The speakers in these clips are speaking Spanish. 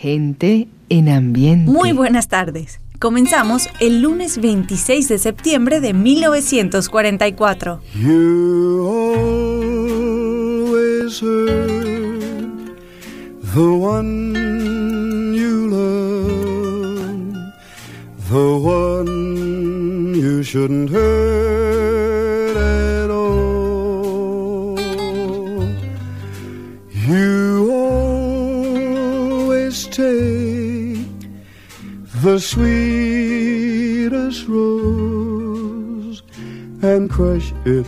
Gente en ambiente. Muy buenas tardes. Comenzamos el lunes 26 de septiembre de 1944. You always heard the one you love, the one you shouldn't hurt the sweetest rose and crush it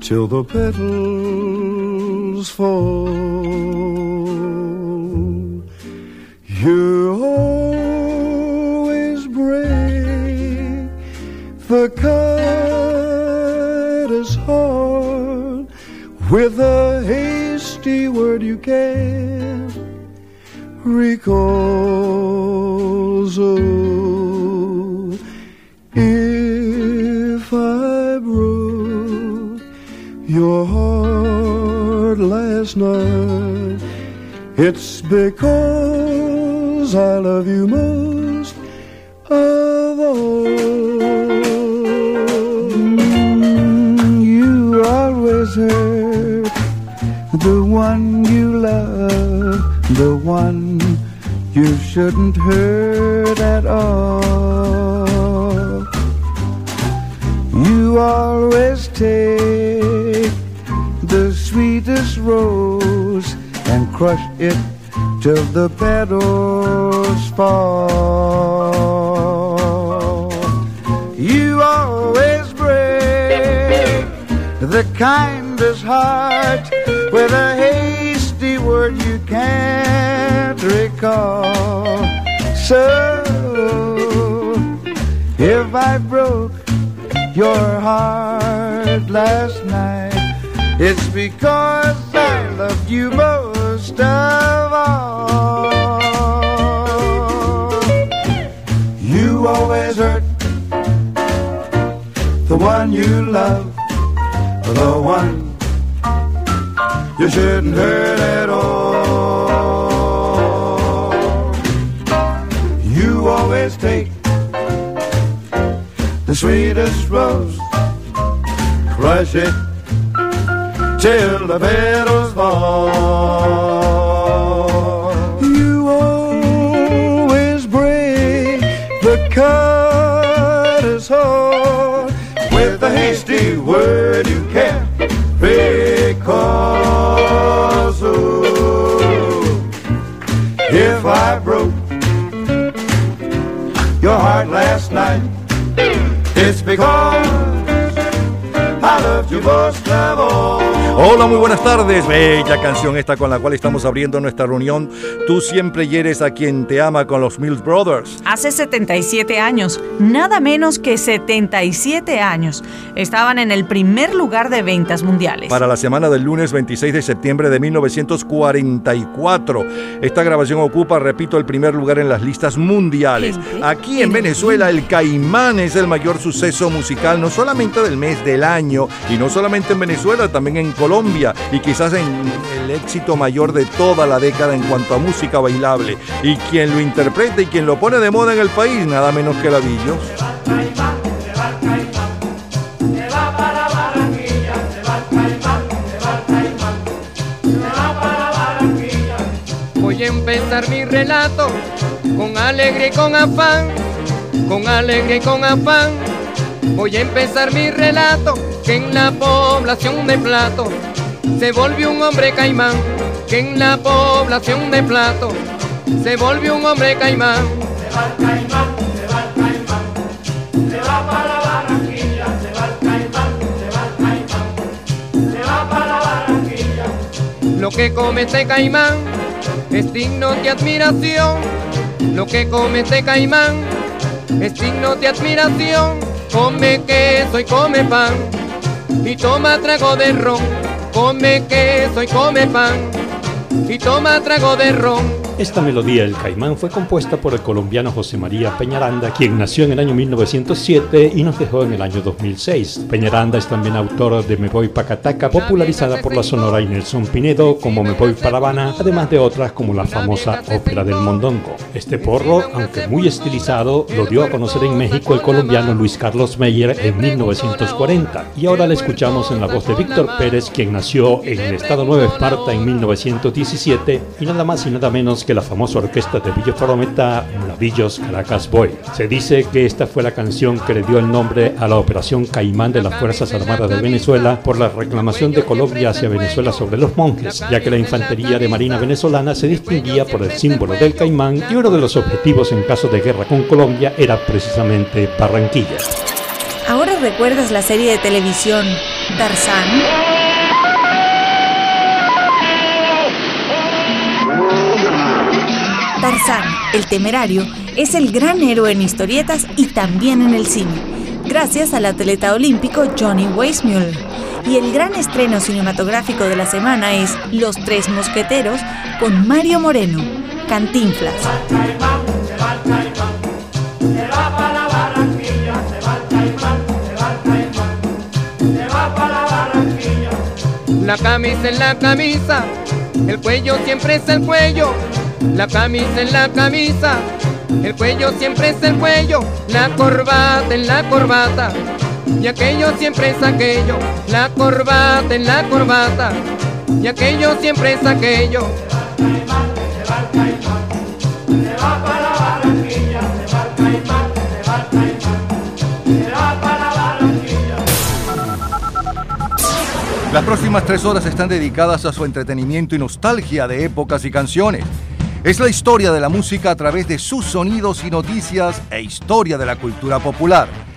till the petals fall. You always break the kindest heart with a hasty word you can't recall. So oh, if I broke your heart last night, it's because I love you most of all. You always hurt the one you love, the one you shouldn't hurt at all. You always take the sweetest rose and crush it till the petals fall. You always break the kindest heart with a hasty word you can't recall. So if I broke your heart last night, it's because I loved you most of all. You always hurt the one you love, the one you shouldn't hurt at all. You always take the sweetest rose, crush it till the petals fall. You always break the cutter's heart with a hasty word I broke. Your heart last night, it's because Hola, muy buenas tardes. Bella canción esta con la cual estamos abriendo nuestra reunión. Tú siempre hieres a quien te ama con los Mills Brothers. Hace 77 años, nada menos que 77 años, estaban en el primer lugar de ventas mundiales. Para la semana del lunes 26 de septiembre de 1944. Esta grabación ocupa, repito, el primer lugar en las listas mundiales. Aquí en en Venezuela, el Caimán es el mayor suceso musical, no solamente del mes, del año, y no solamente en Venezuela, también en Colombia, y quizás en el éxito mayor de toda la década en cuanto a música bailable. Y quien lo interpreta y quien lo pone de moda en el país, nada menos que Lavillos. Voy a empezar mi relato con alegría y con afán, con alegría y con afán. Voy a empezar mi relato que en la población de Plato se volvió un hombre caimán, que en la población de Plato se volvió un hombre caimán. Lo que come este caimán es digno de admiración. Lo que come este caimán es digno de admiración. Come queso y come pan y toma trago de ron. Come queso y come pan y toma trago de ron. Esta melodía El Caimán fue compuesta por el colombiano José María Peñaranda, quien nació en el año 1907 y nos dejó en el año 2006. Peñaranda es también autor de Me Voy Pacataca, popularizada por la Sonora y Nelson Pinedo como Me Voy para Habana, además de otras como la famosa Ópera del Mondongo. Este porro, aunque muy estilizado, lo dio a conocer en México el colombiano Luis Carlos Meyer en 1940 y ahora le escuchamos en la voz de Víctor Pérez, quien nació en el estado Nueva Esparta en 1917 y nada más y nada menos que la famosa orquesta de Villa Farometa, Navillos Caracas Boy. Se dice que esta fue la canción que le dio el nombre a la Operación Caimán de las Fuerzas Armadas de Venezuela por la reclamación de Colombia hacia Venezuela sobre los monjes, ya que la infantería de Marina venezolana se distinguía por el símbolo del caimán y uno de los objetivos en caso de guerra con Colombia era precisamente Barranquilla. ¿Ahora recuerdas la serie de televisión Tarzán? El temerario, es el gran héroe en historietas y también en el cine, gracias al atleta olímpico Johnny Weissmuller. Y el gran estreno cinematográfico de la semana es Los Tres Mosqueteros con Mario Moreno, Cantinflas. La camisa en la camisa, el cuello siempre es el cuello la camisa en la camisa, el cuello siempre es el cuello, la corbata en la corbata, y aquello siempre es aquello, la corbata en la corbata, y aquello siempre es aquello. Las próximas tres horas están dedicadas a su entretenimiento y nostalgia de épocas y canciones. Es la historia de la música a través de sus sonidos y noticias e historia de la cultura popular.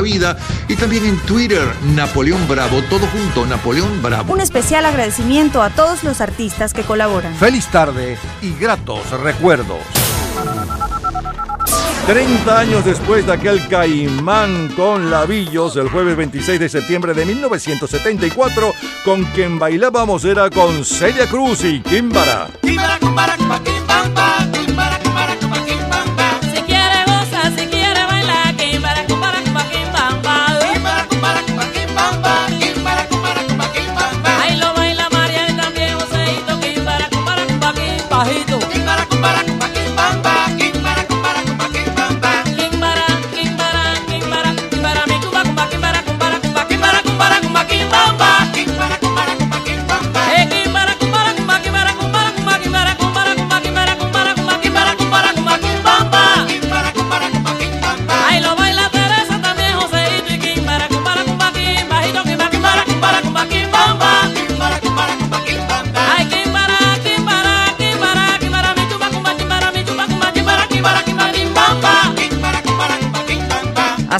vida y también en Twitter, Napoleón Bravo, todo junto, Napoleón Bravo. Un especial agradecimiento a todos los artistas que colaboran. Feliz tarde y gratos recuerdos. 30 años después de aquel caimán con labillos, el jueves 26 de septiembre de 1974, con quien bailábamos era con Celia Cruz y Kimbara.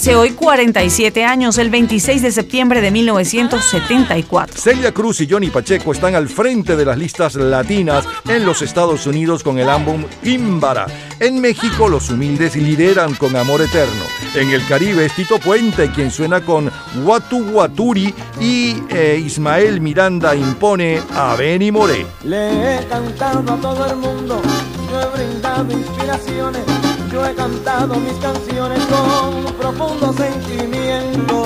Hace hoy 47 años, el 26 de septiembre de 1974. Celia Cruz y Johnny Pacheco están al frente de las listas latinas en los Estados Unidos con el álbum Imbara. En México, los humildes lideran con Amor Eterno. En el Caribe es Tito Puente quien suena con Watu Waturi y eh, Ismael Miranda impone a Benny Moré. Le he cantado a todo el mundo, yo he brindado inspiraciones yo he cantado mis canciones con profundo sentimiento.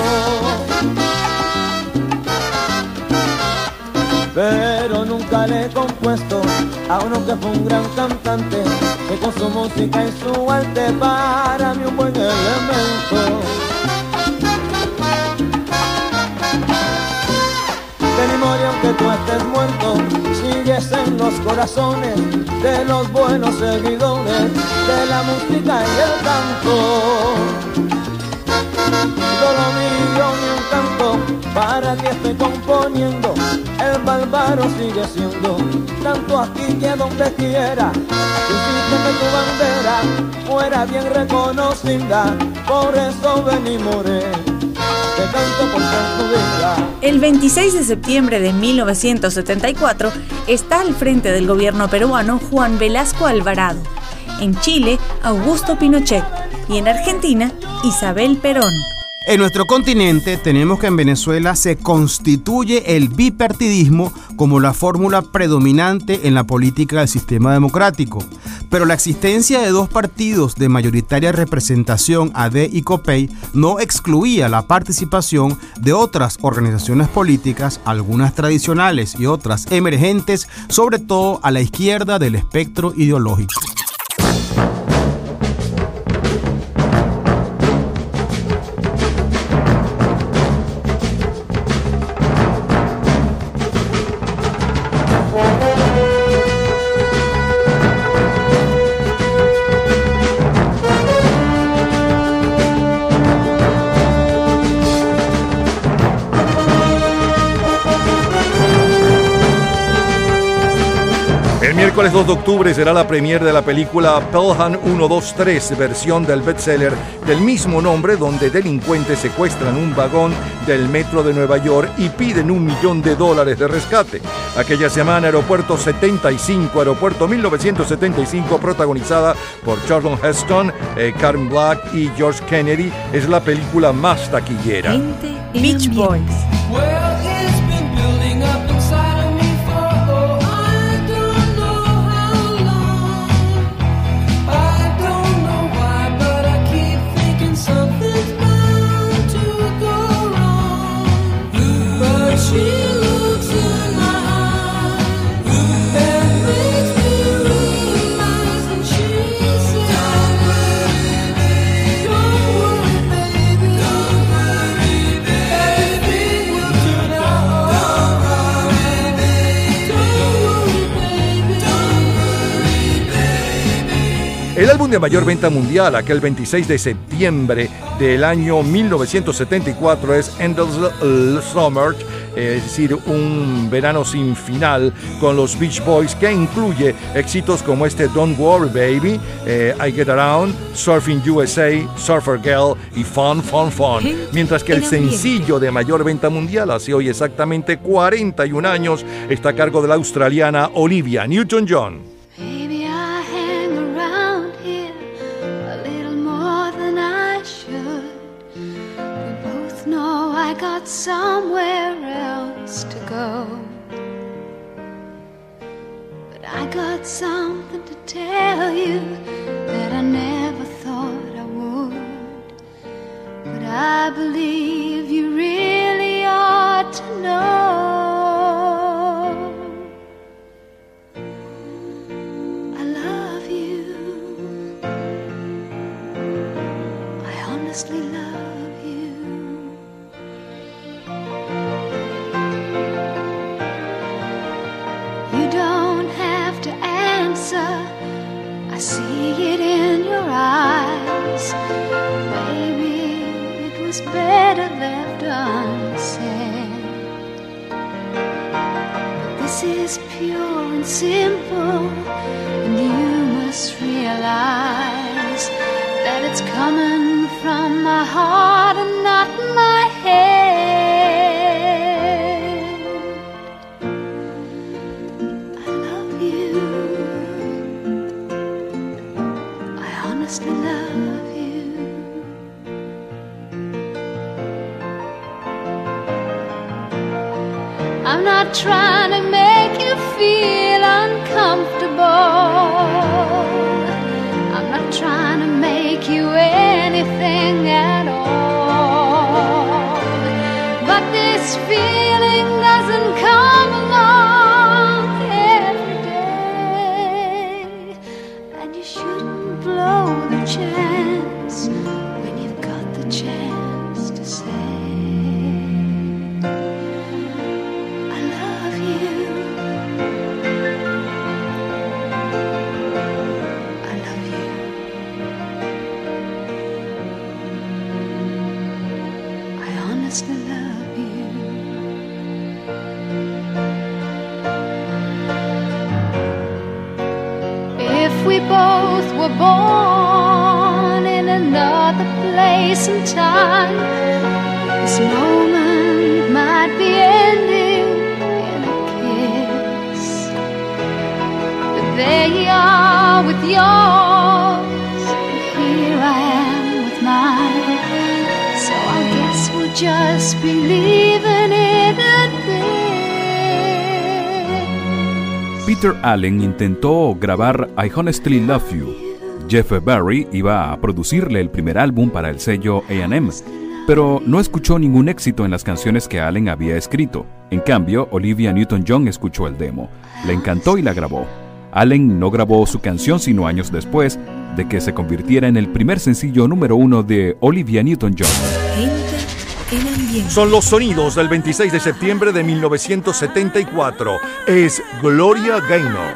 Pero nunca le he compuesto a uno que fue un gran cantante, que con su música y su arte para mí un buen elemento. De memoria aunque tú estés muerto, sigues en los corazones de los buenos seguidores de la música y el canto. Todo mío mi encanto, para que esté componiendo. El bárbaro sigue siendo, tanto aquí que donde quiera. Hiciste que tu bandera fuera bien reconocida, por eso ven y moré. El 26 de septiembre de 1974 está al frente del gobierno peruano Juan Velasco Alvarado. En Chile, Augusto Pinochet. Y en Argentina, Isabel Perón. En nuestro continente tenemos que en Venezuela se constituye el bipartidismo como la fórmula predominante en la política del sistema democrático. Pero la existencia de dos partidos de mayoritaria representación, AD y COPEI, no excluía la participación de otras organizaciones políticas, algunas tradicionales y otras emergentes, sobre todo a la izquierda del espectro ideológico. El miércoles 2 de octubre será la premier de la película Pelham 123, versión del bestseller del mismo nombre, donde delincuentes secuestran un vagón del metro de Nueva York y piden un millón de dólares de rescate. Aquella semana, Aeropuerto 75, Aeropuerto 1975, protagonizada por Charlton Heston, eh, Karen Black y George Kennedy, es la película más taquillera. Beach Boys. Álbum de mayor venta mundial, aquel 26 de septiembre del año 1974, es Endless Summer, es decir, un verano sin final con los Beach Boys, que incluye éxitos como este Don't Worry Baby, eh, I Get Around, Surfing USA, Surfer Girl y Fun, Fun, Fun. Mientras que el sencillo de mayor venta mundial, hace hoy exactamente 41 años, está a cargo de la australiana Olivia Newton-John. Got somewhere else to go. But I got something to tell you that I never thought I would. But I believe you really ought to know. Eyes. Maybe it was better left unsaid. But this is pure and simple, and you must realize that it's coming from my heart and not my trying to make you feel uncomfortable. I'm not trying to make you anything at all. But this feeling born in another place and time. This moment might be ending in a kiss. But there you are with yours, and here I am with mine. So I guess we'll just be leaving it at this. Peter Allen intentó grabar I Honestly Love You, Jeff Barry iba a producirle el primer álbum para el sello AM, pero no escuchó ningún éxito en las canciones que Allen había escrito. En cambio, Olivia Newton-John escuchó el demo, le encantó y la grabó. Allen no grabó su canción sino años después de que se convirtiera en el primer sencillo número uno de Olivia Newton-John. Son los sonidos del 26 de septiembre de 1974. Es Gloria Gaynor.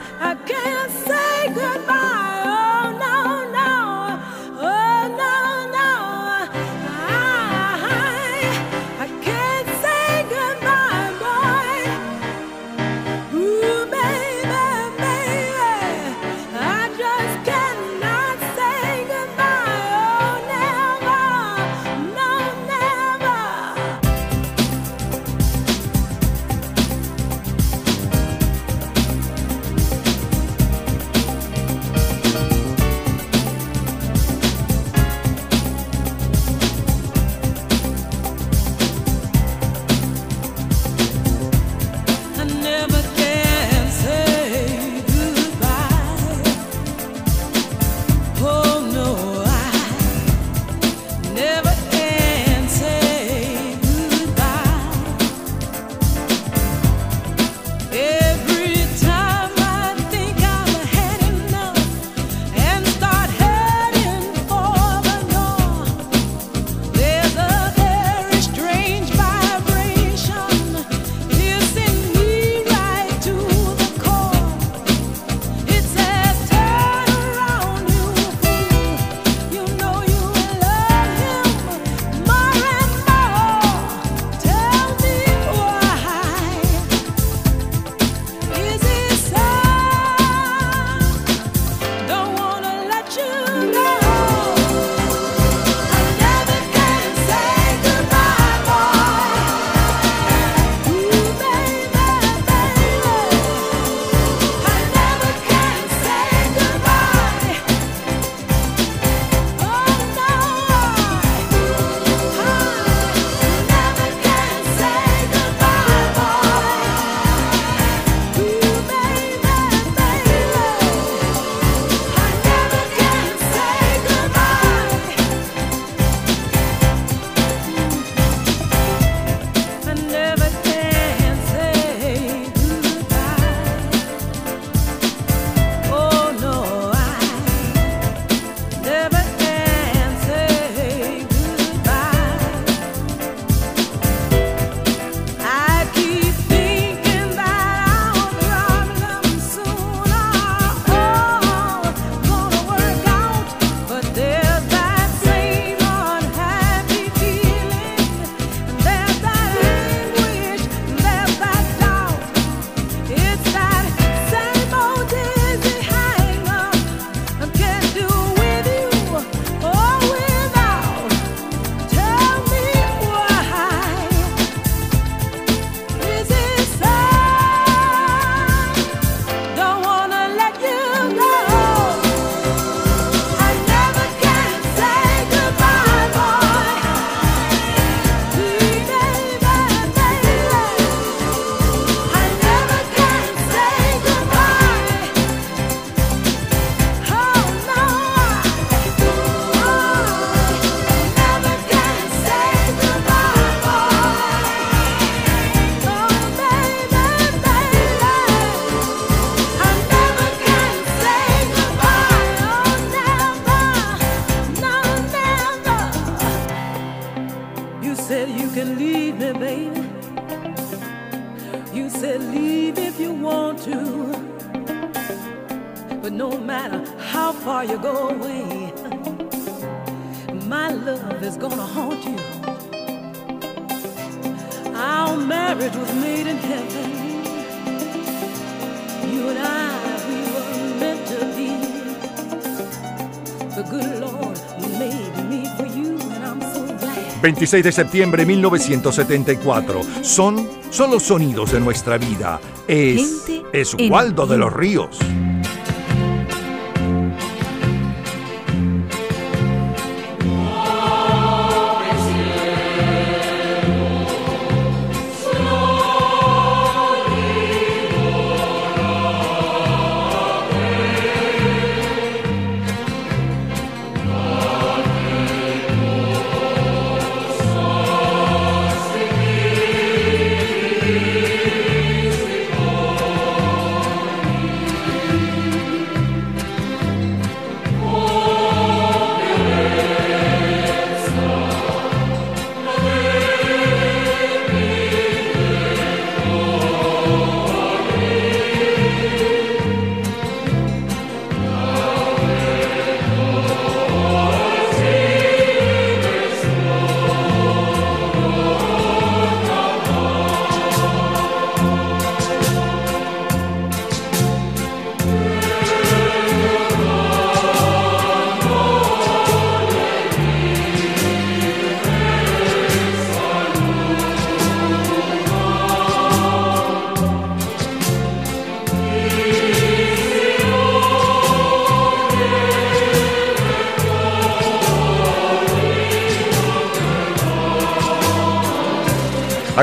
26 de septiembre de 1974. Son, son los sonidos de nuestra vida. Es, es Waldo de los Ríos.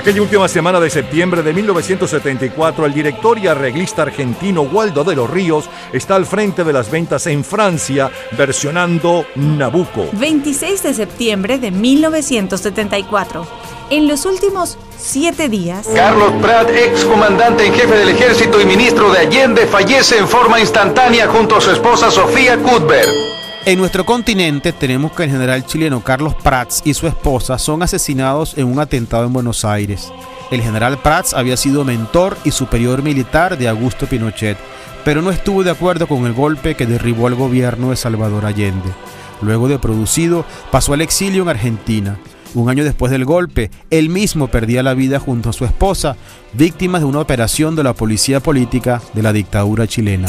Aquella última semana de septiembre de 1974, el director y arreglista argentino Waldo de los Ríos está al frente de las ventas en Francia versionando Nabucco. 26 de septiembre de 1974. En los últimos siete días, Carlos Prat, ex comandante en jefe del ejército y ministro de Allende, fallece en forma instantánea junto a su esposa Sofía Cuthbert. En nuestro continente tenemos que el general chileno Carlos Prats y su esposa son asesinados en un atentado en Buenos Aires. El general Prats había sido mentor y superior militar de Augusto Pinochet, pero no estuvo de acuerdo con el golpe que derribó al gobierno de Salvador Allende. Luego de producido, pasó al exilio en Argentina. Un año después del golpe, él mismo perdía la vida junto a su esposa, víctimas de una operación de la policía política de la dictadura chilena.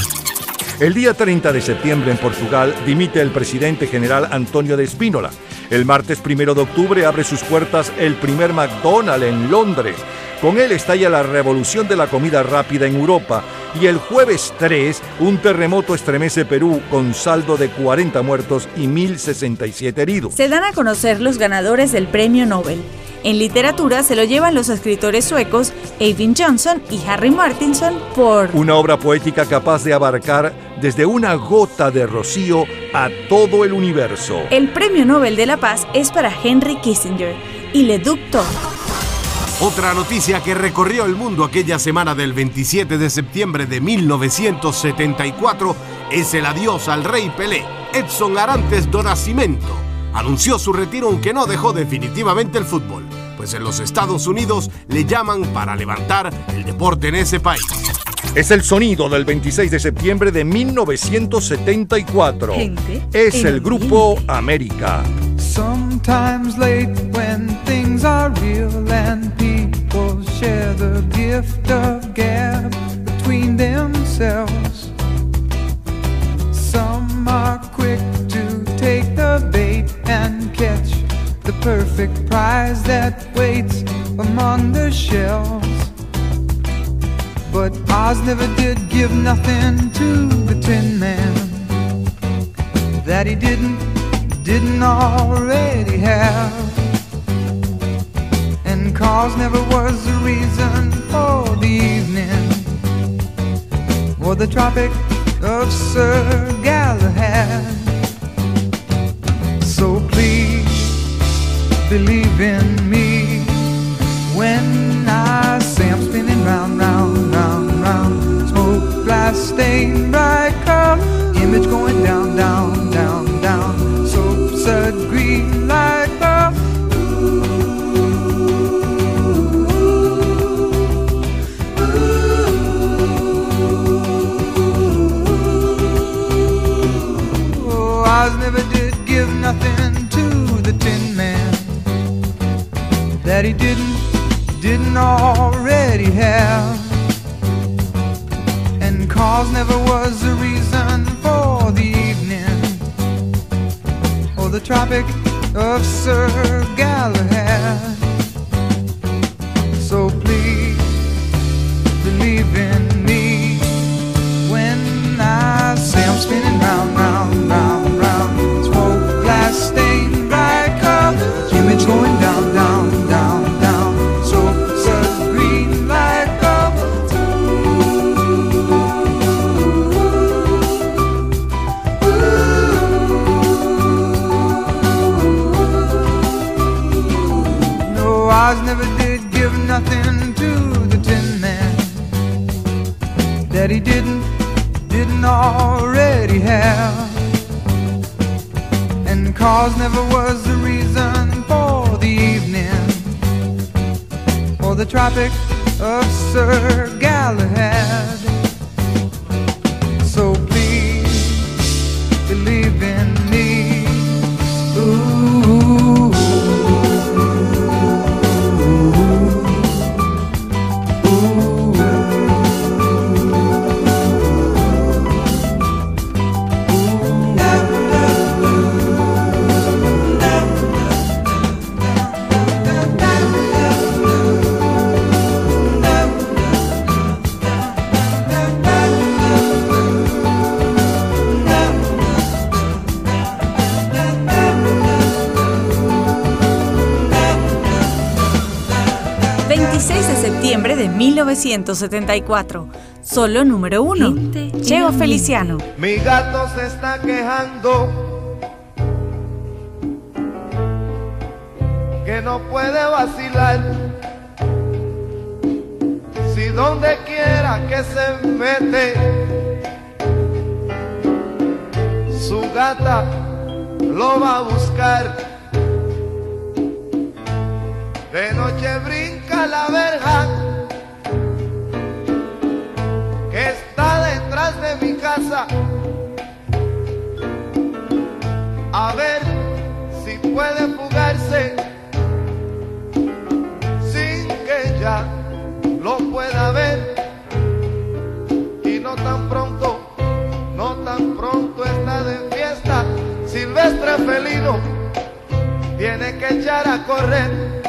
El día 30 de septiembre en Portugal dimite el presidente general Antonio de Espínola. El martes 1 de octubre abre sus puertas el primer McDonald's en Londres. Con él estalla la revolución de la comida rápida en Europa. Y el jueves 3, un terremoto estremece Perú con saldo de 40 muertos y 1.067 heridos. se dan a conocer los ganadores del premio Nobel. En literatura se lo llevan los escritores suecos Eivind Johnson y Harry Martinson por Una obra poética capaz de abarcar desde una gota de rocío a todo el universo. El premio Nobel de la Paz es para Henry Kissinger y Le Duc. Otra noticia que recorrió el mundo aquella semana del 27 de septiembre de 1974 es el adiós al rey Pelé. Edson Arantes do Nascimento anunció su retiro aunque no dejó definitivamente el fútbol, pues en los Estados Unidos le llaman para levantar el deporte en ese país. Es el sonido del 26 de septiembre de 1974. Gente Es el grupo América. Sometimes late when things are real and people share the gift of gab between themselves. Some are quick to take the bait and catch the perfect prize that waits among the shells. But Oz never did give nothing to the Tin Man that he didn't didn't already have. Cause never was the reason for the evening or the Tropic of Sir Galahad. So please believe in me when I say I'm spinning round, round, round, round. Smoke, glass, stain, bright color, image going down, down, down. Give nothing to the Tin Man that he didn't, didn't already have. And cause never was a reason for the evening or the Tropic of Sir Galahad. So please believe in me when I say I'm spinning round, already have. And cause never was the reason for the evening or the Tropic of Sir Galahad. 1974. Solo número uno. Cheo Feliciano. Mi gato se está quejando que no puede vacilar. Si donde quiera que se mete, su gata lo va a buscar. De noche brinca la verja pueda ver. Y no tan pronto, no tan pronto está de fiesta. Silvestre felino tiene que echar a correr.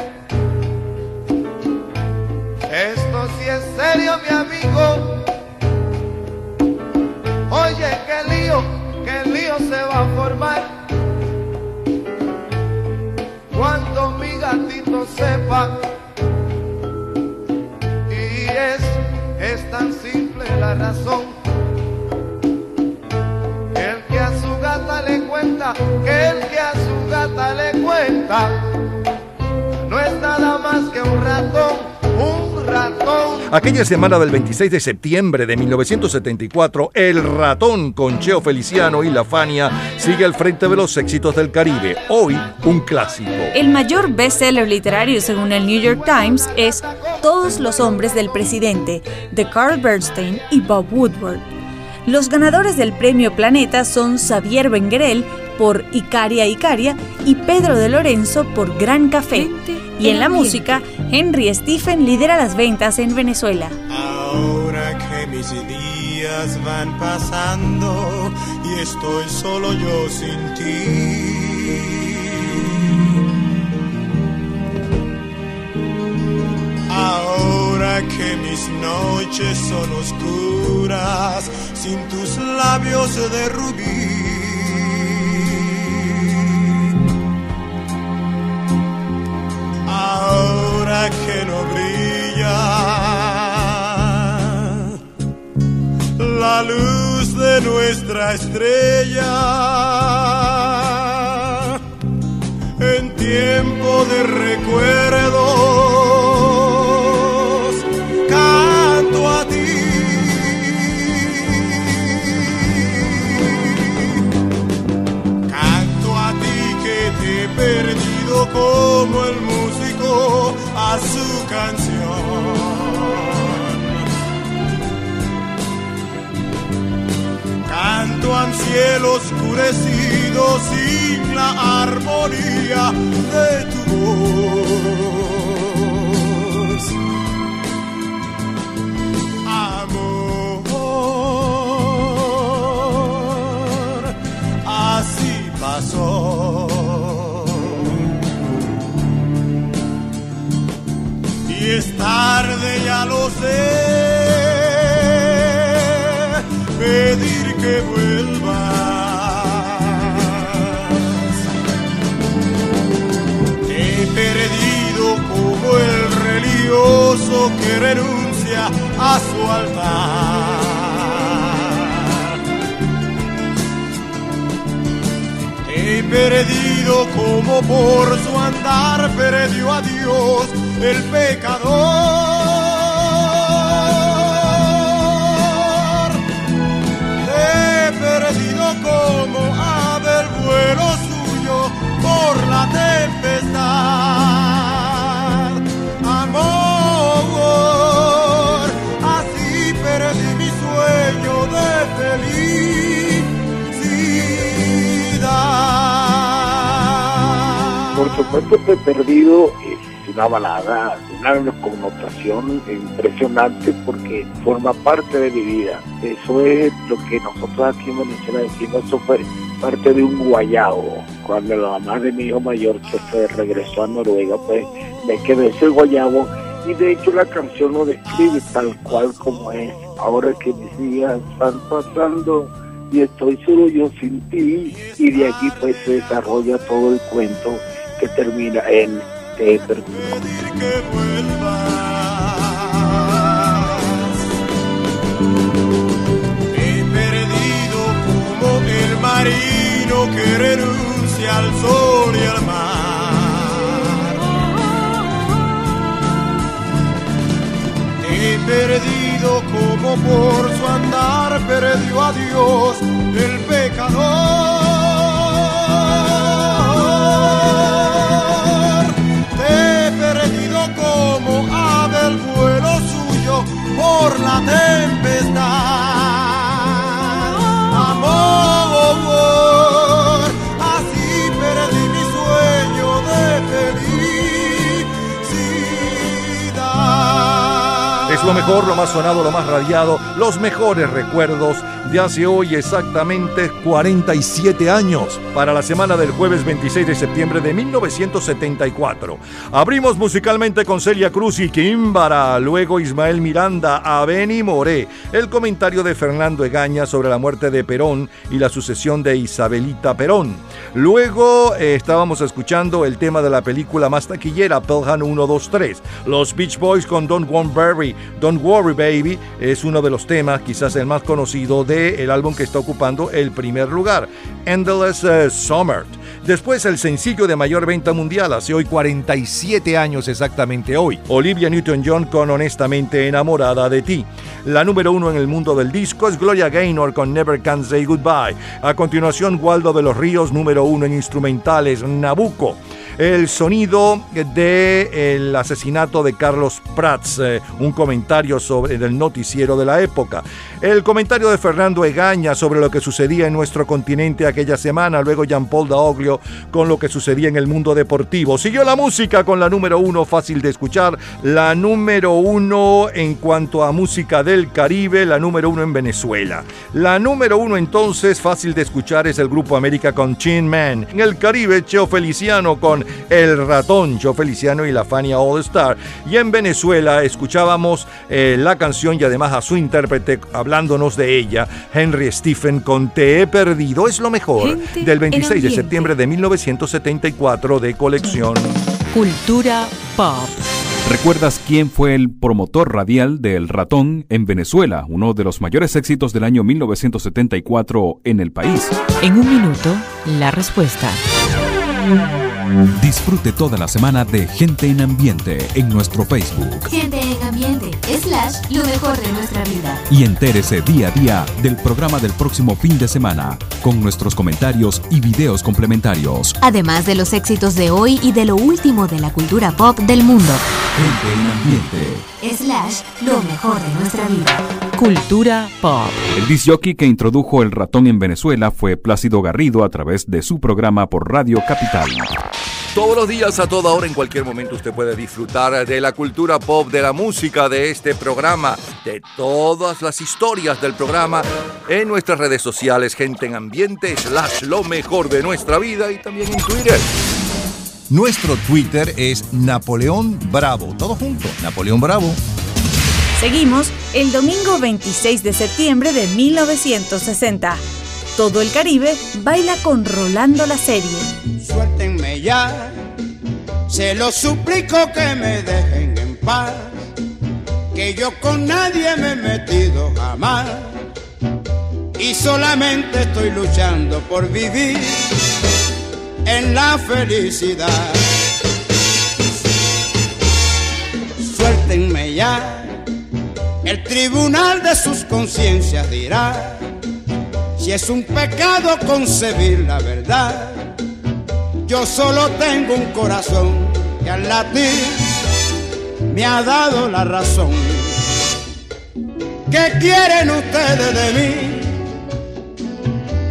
Esto sí es serio, mi amigo. Oye, qué lío, qué lío se va a formar. Cuando mi gatito sepa. Es tan simple la razón. El que a su gata le cuenta, el que a su gata le cuenta, no es nada más que un ratón, un ratón. Aquella semana del 26 de septiembre de 1974, El Ratón con Cheo Feliciano y La Fania sigue al frente de los éxitos del Caribe. Hoy, un clásico. El mayor bestseller literario según el New York Times es Todos los hombres del presidente, de Carl Bernstein y Bob Woodward. Los ganadores del premio Planeta son Xavier Benguerel por Icaria Icaria y Pedro de Lorenzo por Gran Café. Y en la música, Henry Stephen lidera las ventas en Venezuela. Ahora que mis días van pasando y estoy solo yo sin ti. Ahora que mis noches son oscuras sin tus labios de rubí. Ahora que no brilla la luz de nuestra estrella en tiempo de recuerdos cielo oscurecido sin la armonía de tu voz. Amor, así pasó. Y es tarde, ya lo sé. Pedir que vuelva. Que renuncia a su altar. He perdido como por su andar perdió a Dios el pecador. He perdido como ave el vuelo suyo por la tempestad. Supuesto que Perdido es una balada, una connotación impresionante porque forma parte de mi vida. Eso es lo que nosotros aquí en Venezuela decimos, eso fue parte de un guayabo. Cuando la mamá de mi hijo mayor que se regresó a Noruega, pues me quedé ese guayabo y de hecho la canción lo describe tal cual como es. Ahora que mis días están pasando y estoy solo yo sin ti y de aquí pues se desarrolla todo el cuento que termina en Te he perdido. He perdido como el marino que renuncia al sol y al mar. He perdido como por su andar perdió a Dios el pecador. He perdido como ave el vuelo suyo por la tempestad. Lo mejor, lo más sonado, lo más radiado, los mejores recuerdos de hace hoy exactamente 47 años, para la semana del jueves 26 de septiembre de 1974. Abrimos musicalmente con Celia Cruz y Kimbara, luego Ismael Miranda, a Benny Moré, el comentario de Fernando Egaña sobre la muerte de Perón y la sucesión de Isabelita Perón. Luego eh, estábamos escuchando el tema de la película más taquillera, Pelham 123. Los Beach Boys con Don't Worry, Don't Worry Baby es uno de los temas, quizás el más conocido de el álbum que está ocupando el primer lugar, Endless eh, Summer. Después el sencillo de mayor venta mundial, hace hoy 47 años exactamente hoy, Olivia Newton-John con Honestamente enamorada de ti. La número uno en el mundo del disco es Gloria Gaynor con Never Can Say Goodbye. A continuación, Waldo de los Ríos, número uno en instrumentales, Nabucco el sonido del asesinato de Carlos Prats, eh, un comentario sobre el noticiero de la época. El comentario de Fernando Egaña sobre lo que sucedía en nuestro continente aquella semana, luego Jean Paul Daoglio con lo que sucedía en el mundo deportivo. Siguió la música con la número uno, fácil de escuchar, la número uno en cuanto a música del Caribe, la número uno en Venezuela. La número uno entonces, fácil de escuchar, es el Grupo América con Chin Man. En el Caribe, Cheo Feliciano con El Ratón, Cheo Feliciano y la Fania All Star. Y en Venezuela escuchábamos eh, la canción y además a su intérprete hablándonos de ella, Henry Stephen con Te he perdido. Es lo mejor Gente del 26 de septiembre de 1974 de colección. Cultura pop. ¿Recuerdas quién fue el promotor radial del ratón en Venezuela, uno de los mayores éxitos del año 1974 en el país? En un minuto, la respuesta. Disfrute toda la semana de Gente en Ambiente en nuestro Facebook Gente en ambiente, slash, lo mejor de nuestra vida. y entérese día a día del programa del próximo fin de semana con nuestros comentarios y videos complementarios. Además de los éxitos de hoy y de lo último de la cultura pop del mundo. Gente en Ambiente. Slash, lo mejor de nuestra vida. Cultura pop. El disc jockey que introdujo el ratón en Venezuela fue Plácido Garrido a través de su programa por Radio Capital. Todos los días, a toda hora, en cualquier momento, usted puede disfrutar de la cultura pop, de la música, de este programa, de todas las historias del programa en nuestras redes sociales, gente en ambiente, slash lo mejor de nuestra vida y también en Twitter. Nuestro Twitter es Napoleón Bravo. Todo junto, Napoleón Bravo. Seguimos el domingo 26 de septiembre de 1960. Todo el Caribe baila con Rolando la serie. Suéltenme ya, se lo suplico que me dejen en paz, que yo con nadie me he metido jamás y solamente estoy luchando por vivir en la felicidad. Suéltenme ya, el tribunal de sus conciencias dirá si es un pecado concebir la verdad. Yo solo tengo un corazón que al latir me ha dado la razón. ¿Qué quieren ustedes de mí?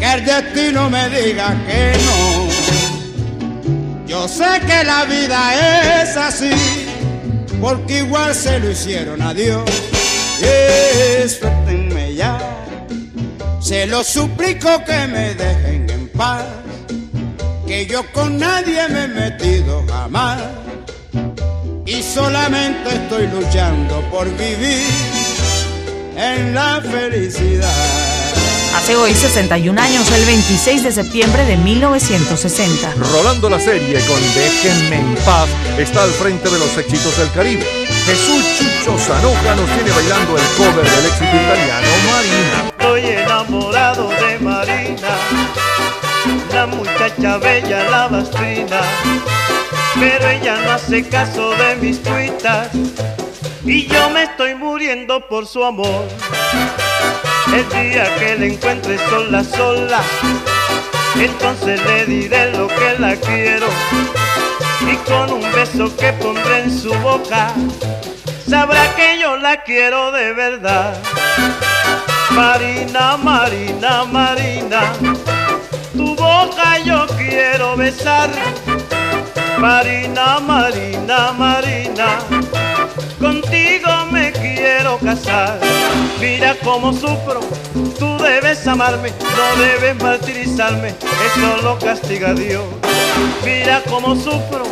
Que el destino me diga que no. Yo sé que la vida es así, porque igual se lo hicieron a Dios. Y ya, se lo suplico que me dejen en paz, que yo con nadie me he metido jamás y solamente estoy luchando por vivir en la felicidad. Hace hoy 61 años, el 26 de septiembre de 1960. Rolando la serie con Déjenme en paz está al frente de los éxitos del Caribe. Jesús Chucho Zanoja nos tiene bailando el cover del éxito italiano Marina. Estoy enamorado de Marina, la muchacha bella, la bastrina, pero ella no hace caso de mis tuitas y yo me estoy muriendo por su amor. El día que la encuentre sola, sola, entonces le diré lo que la quiero y con un beso que pondré en su boca, sabrá que yo la quiero de verdad. Marina, Marina, Marina, tu boca yo quiero besar. Marina, Marina, Marina, contigo me quiero casar. Mira cómo sufro, tú debes amarme, no debes martirizarme, eso lo castiga Dios. Mira cómo sufro,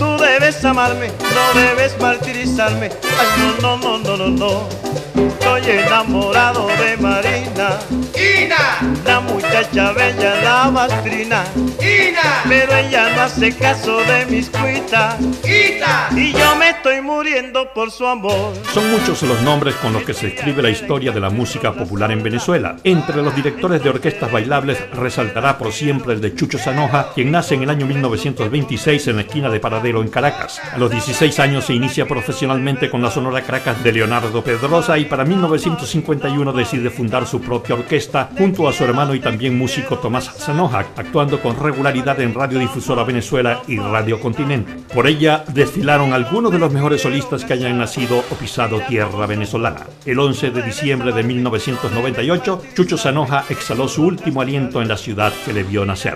tú debes amarme, no debes martirizarme. Ay, no, no, no, no, no, no. Estoy enamorado de Marina. Ina. La muchacha bella, la bastrina. Ina. Pero ella no hace caso de mis cuitas. Ita. Y yo me estoy muriendo por su amor. Son muchos los nombres con los que se escribe la historia de la música popular en Venezuela. Entre los directores de orquestas bailables resaltará por siempre el de Chucho Zanoja, quien nace en el año 1926 en la esquina de Paradero en Caracas. A los 16 años se inicia profesionalmente con la Sonora Caracas de Leonardo Pedrosa y para 1951 decide fundar su propia orquesta junto a su hermano y también músico Tomás Zanoja, actuando con regularidad en Radiodifusora Venezuela y Radio Continente. Por ella desfilaron algunos de los mejores solistas que hayan nacido o pisado tierra venezolana. El 11 de diciembre de 1998, Chucho Zanoja exhaló su último aliento en la ciudad que le vio nacer.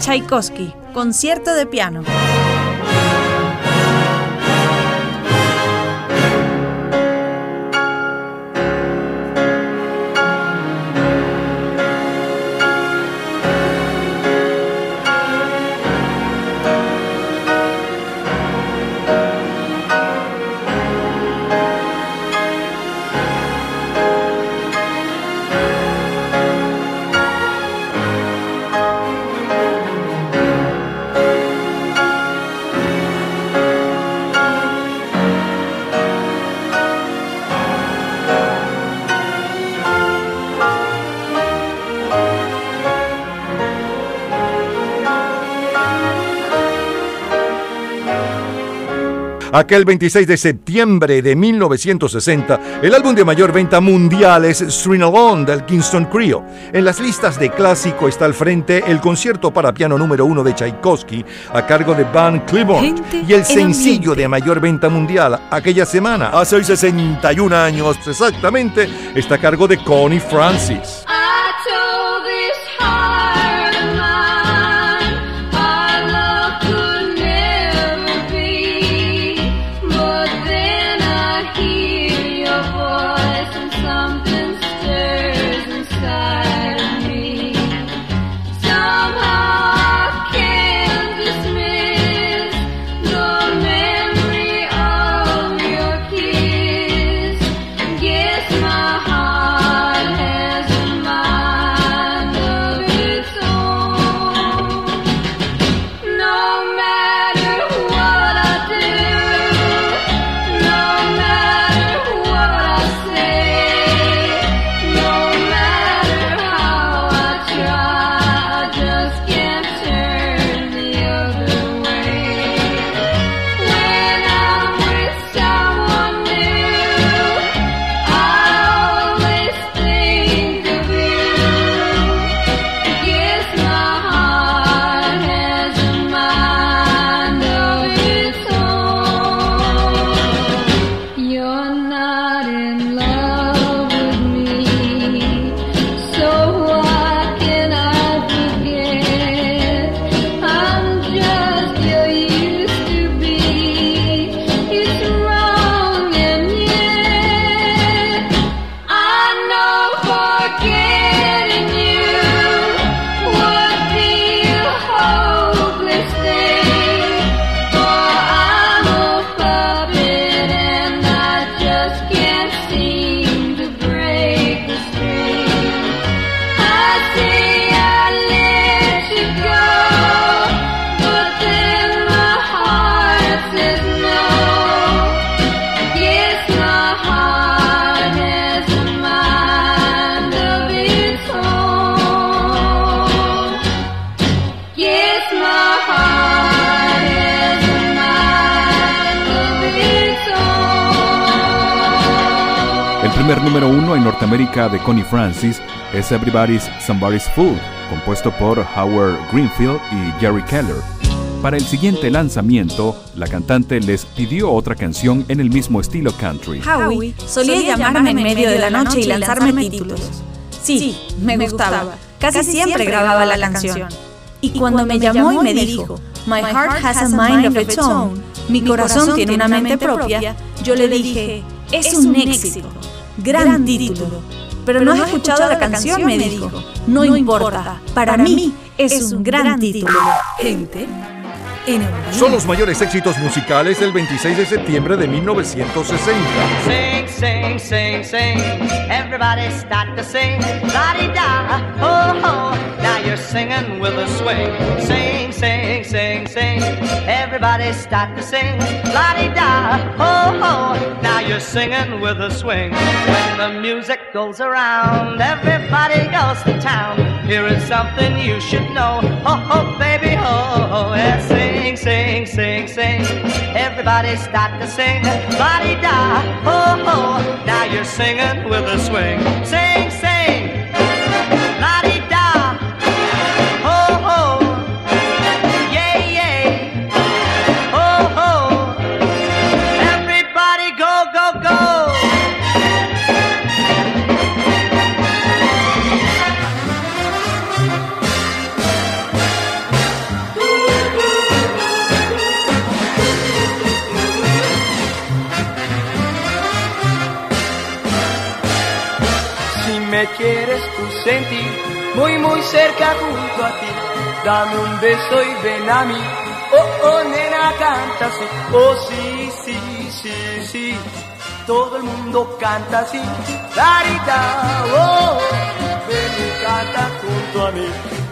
Tchaikovsky, concierto de piano. Aquel 26 de septiembre de 1960, el álbum de mayor venta mundial es String Alone del Kingston Trio. En las listas de clásico está al frente el concierto para piano número uno de Tchaikovsky a cargo de Van Cliburn y el en sencillo de mayor venta mundial aquella semana, hace hoy 61 años exactamente, está a cargo de Connie Francis. Primer número uno en Norteamérica de Connie Francis es Everybody's Somebody's Fool, compuesto por Howard Greenfield y Jerry Keller. Para el siguiente lanzamiento, la cantante les pidió otra canción en el mismo estilo country. Howie solía llamarme en medio de la noche y lanzarme títulos. Sí, me gustaba. Casi siempre grababa la canción. Y cuando me llamó y me dijo, My heart has a mind of its own, mi corazón tiene una mente propia, yo le dije, es un éxito, gran título. Pero no has escuchado la canción, me dijo. No importa, para mí es un gran título. Gente, en Son los mayores éxitos musicales del 26 de septiembre de 1960. Sing, sing, sing, sing. Everybody start to sing. La di da, oh ho. Now you're singing with a swing. Sing, sing, sing, sing. Everybody start to sing. La di da, oh ho. Now you're singing with a swing. When the music goes around, everybody goes to town. Here is something you should know. Oh ho, baby, oh ho. Yeah, sing, sing, sing, sing. Sing. Everybody start to sing. Di da, oh ho. Now you're singing with a swing. Sing. Sentir muy muy cerca junto a ti, dame un beso y ven a mí. Oh, oh, nena, canta así. Oh, sí, sí, sí, sí. Todo el mundo canta así. Clarita, oh, ven y canta junto a mí.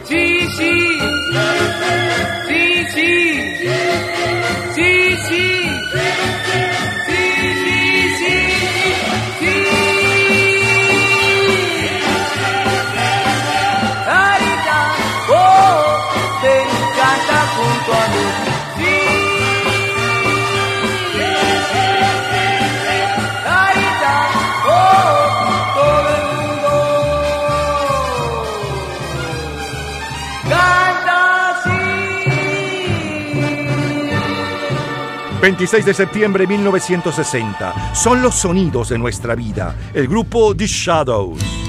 Sí, sí, sí, sí, sí, sí. Sí, 26 de septiembre de 1960. Son los sonidos de nuestra vida. El grupo The Shadows.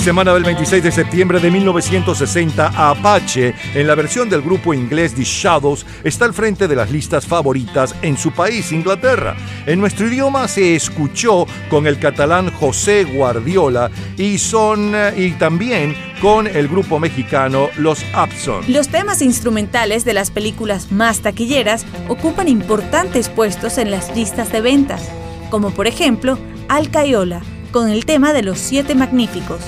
Semana del 26 de septiembre de 1960, Apache, en la versión del grupo inglés The Shadows, está al frente de las listas favoritas en su país, Inglaterra. En nuestro idioma se escuchó con el catalán José Guardiola y, son, y también con el grupo mexicano Los Abson. Los temas instrumentales de las películas más taquilleras ocupan importantes puestos en las listas de ventas, como por ejemplo Alcayola, con el tema de Los Siete Magníficos,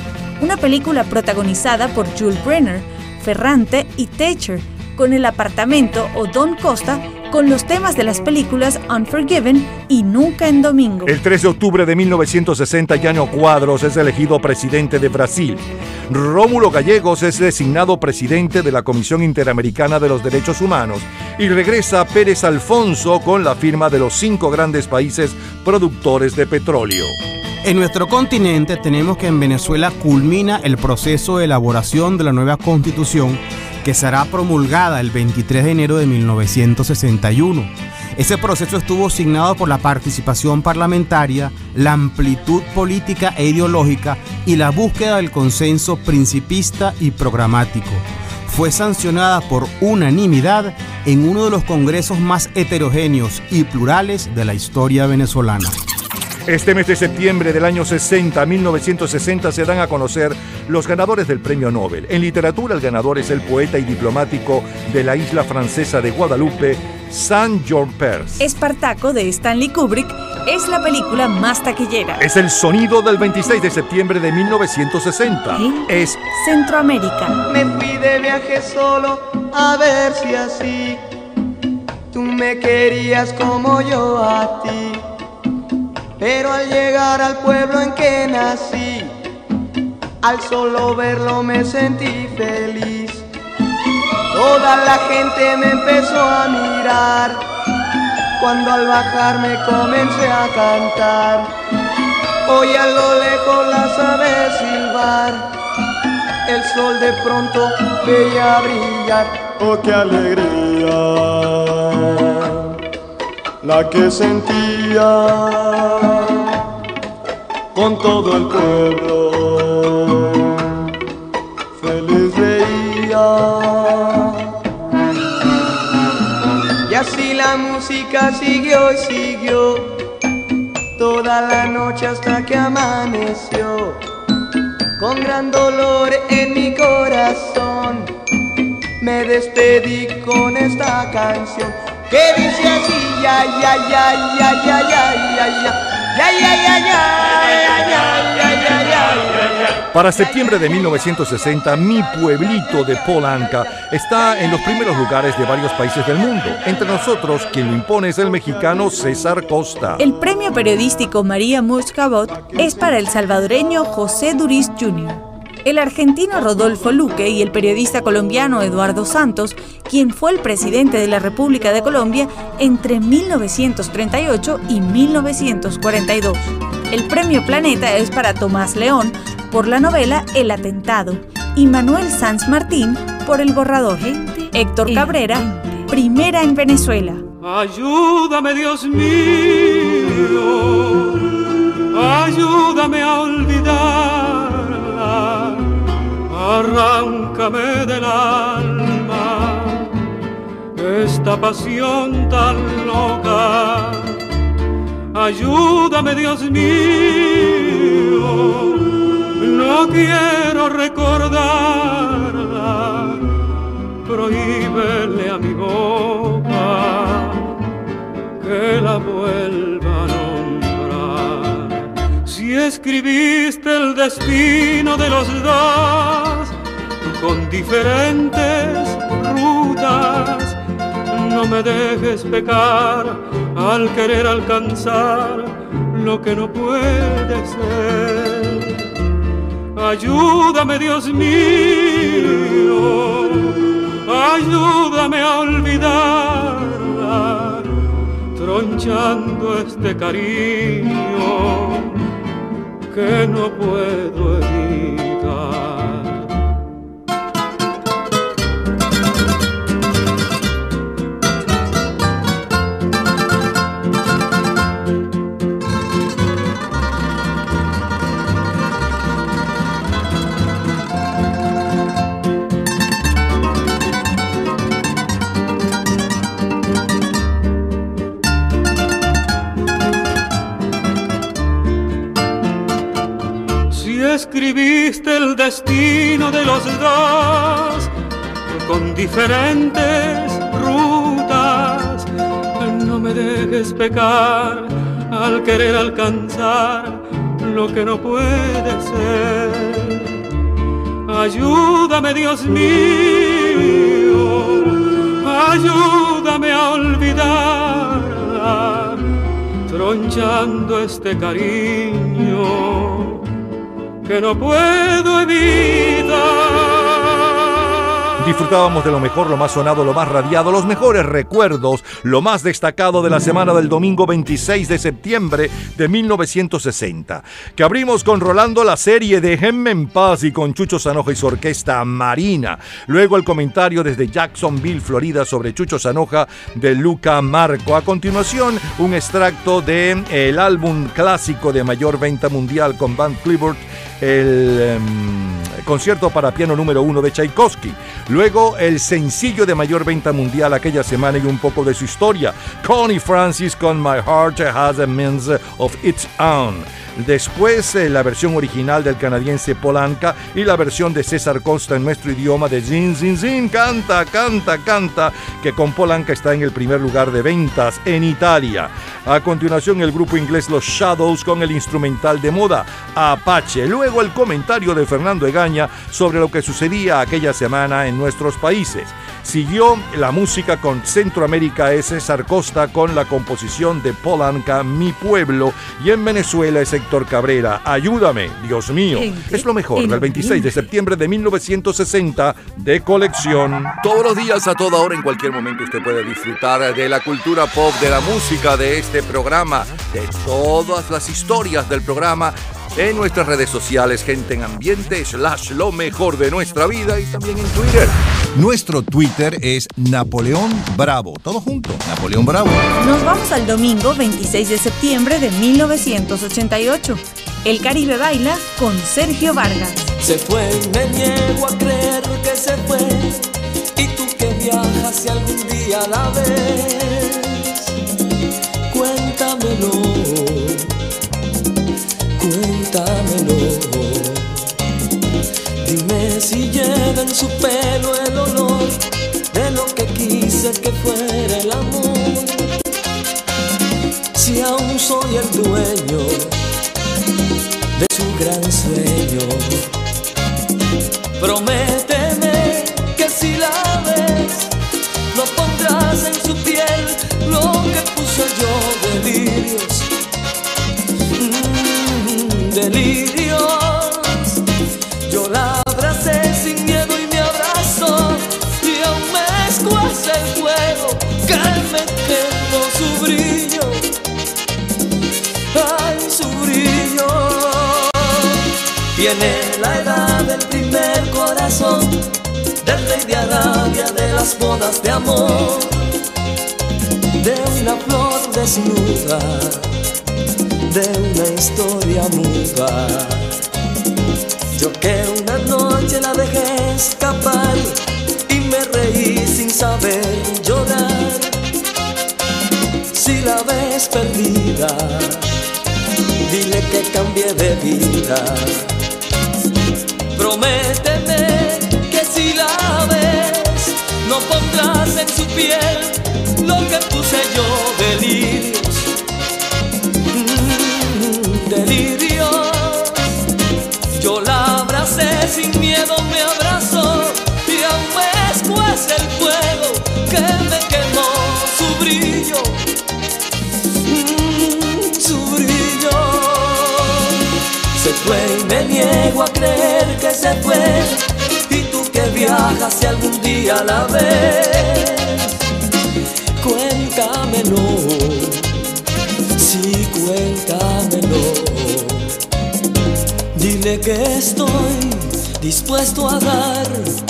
una película protagonizada por Jules Brenner, Ferrante y Thatcher, con El Apartamento o Don Costa, con los temas de las películas Unforgiven y Nunca en Domingo. El 3 de octubre de 1960, Llano Cuadros es elegido presidente de Brasil. Rómulo Gallegos es designado presidente de la Comisión Interamericana de los Derechos Humanos. Y regresa Pérez Alfonso con la firma de los cinco grandes países productores de petróleo. En nuestro continente tenemos que en Venezuela culmina el proceso de elaboración de la nueva constitución que será promulgada el 23 de enero de 1961. Ese proceso estuvo signado por la participación parlamentaria, la amplitud política e ideológica y la búsqueda del consenso principista y programático. fue sancionada por unanimidad en uno de los congresos más heterogéneos y plurales de la historia venezolana. Este mes de septiembre del año 60, 1960, se dan a conocer los ganadores del Premio Nobel. En literatura, el ganador es el poeta y diplomático de la isla francesa de Guadalupe, Saint-Jean Perse. Espartaco de Stanley Kubrick es la película más taquillera. Es el sonido del 26 de septiembre de 1960. Es Centroamérica. Me fui de viaje solo a ver si así tú me querías como yo a ti. Pero al llegar al pueblo en que nací, al solo verlo me sentí feliz. Toda la gente me empezó a mirar cuando al bajar me comencé a cantar. Hoy a lo lejos las aves silbar, el sol de pronto veía brillar. Oh, qué alegría la que sentía con todo el pueblo. Feliz veía. Y así la música siguió y siguió toda la noche hasta que amaneció. Con gran dolor en mi corazón me despedí con esta canción que dice así ya ya ya ya ya ya ya ya ya ya ya ya ya ya ya ya ya Para septiembre de 1960, Mi Pueblito de Polanca está en los primeros lugares de varios países del mundo. Entre nosotros, quien lo impone es el mexicano César Costa. El premio periodístico María Murch Cabot es para el salvadoreño José Duriz Jr. El argentino Rodolfo Luque y el periodista colombiano Eduardo Santos, quien fue el presidente de la República de Colombia entre 1938 y 1942. El premio Planeta es para Tomás León por la novela El atentado y Manuel Sanz Martín por El borrador. Héctor Cabrera, primera en Venezuela. Ayúdame, Dios mío, ayúdame a olvidarla, arráncame del alma esta pasión tan loca. Ayúdame, Dios mío, no quiero recordarla, prohíbele a mi boca que la vuelva. Si escribiste el destino de los dos con diferentes rutas, no me dejes pecar al querer alcanzar lo que no puede ser. Ayúdame, Dios mío, ayúdame a olvidarla, tronchando este cariño que no puedo evitar. Escribiste el destino de los dos con diferentes rutas, no me dejes pecar al querer alcanzar lo que no puede ser. Ayúdame, Dios mío, ayúdame a olvidarla, tronchando este cariño que no puedo evitar. Disfrutábamos de lo mejor, lo más sonado, lo más radiado, los mejores recuerdos, lo más destacado de la semana del domingo 26 de septiembre de 1960. Que abrimos con Rolando la serie de Gemme en Paz y con Chucho Sanoja y su orquesta Marina. Luego el comentario desde Jacksonville, Florida, sobre Chucho Sanoja de Luca Marco. A continuación, un extracto de el álbum clásico de mayor venta mundial con Van Clifford, el em, concierto para piano número uno de Tchaikovsky. Luego, el sencillo de mayor venta mundial aquella semana y un poco de su historia. Connie Francis con My Heart Has a Means of Its Own. Después eh, la versión original del canadiense Polanca y la versión de César Costa en nuestro idioma de Zin Zin Zin, canta, canta, canta, que con Polanca está en el primer lugar de ventas en Italia. A continuación el grupo inglés Los Shadows con el instrumental de moda Apache. Luego el comentario de Fernando Egaña sobre lo que sucedía aquella semana en nuestros países. Siguió la música con Centroamérica es César Costa con la composición de Polanca, Mi Pueblo, y en Venezuela es Héctor Cabrera, Ayúdame, Dios mío. Gente, Es lo mejor del 26 de septiembre de 1960 de colección. Todos los días, a toda hora, en cualquier momento, usted puede disfrutar de la cultura pop, de la música, de este programa, de todas las historias del programa en nuestras redes sociales, gente en ambiente, slash lo mejor de nuestra vida y también en Twitter. Nuestro Twitter es Napoleón Bravo. Todo junto, Napoleón Bravo. Nos vamos al domingo 26 de septiembre de 1988. El Caribe baila con Sergio Vargas. Se fue me niego a creer que se fue. Y tú que viajas si algún día la ves, Dime si lleva en su pelo el olor de lo que quise que fuera el amor. Si aún soy el dueño de su gran sueño. Prométeme escuece el fuego que me quemó su brillo. Ay, su brillo. Tiene la edad del primer corazón, del rey de Arabia, de las bodas de amor, de una flor desnuda, de una historia muda. Yo que una noche la dejé escapar Si la ves perdida, dile que cambié de vida. Prométeme que si la ves, no pondrás en su piel fue. Y tú que viajas si algún día la ves, cuéntamelo. Sí, cuéntamelo. Dile que estoy dispuesto a dar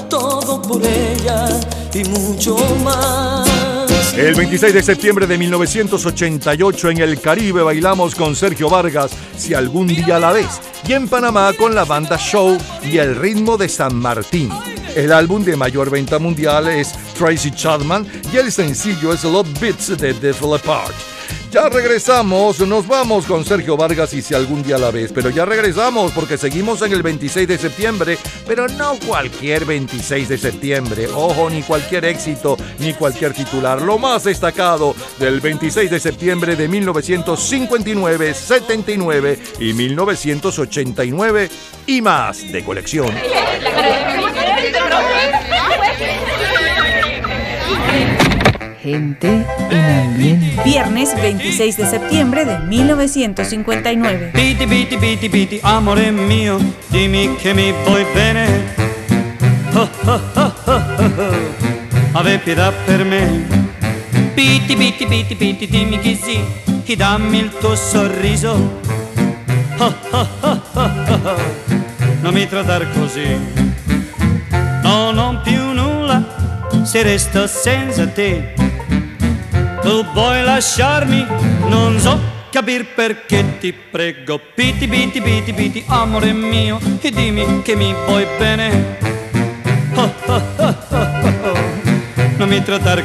todo por ella y mucho más. El 26 de septiembre de 1988 en el Caribe bailamos con Sergio Vargas, Si algún día la ves, y en Panamá con la banda Show y el ritmo de San Martín. El álbum de mayor venta mundial es Tracy Chapman y el sencillo es Love Beats de Devil Apart. Ya regresamos, nos vamos con Sergio Vargas y si algún día la ves, pero ya regresamos porque seguimos en el 26 de septiembre, pero no cualquier 26 de septiembre, ojo, ni cualquier éxito, ni cualquier titular, lo más destacado del 26 de septiembre de 1959, 79 y 1989 y más de colección. Gente en ambiente. Viernes 26 de septiembre de 1959. Biti, biti, biti, biti, amore mio, dimmi che mi vuoi bene. Oh, oh, oh, oh, oh, oh. Ave pietà per me. Biti, biti, biti, biti, dimmi che sì, e dammi il tuo sorriso. Oh, oh, oh, oh, oh, oh. Non mi trattare così. No, non più nulla, se resto senza te. Tu vuoi lasciarmi, non so capir perché ti prego. Piti, piti, piti, piti, amore mio, e dimmi che mi vuoi bene. Oh, oh, oh. No mi tratar.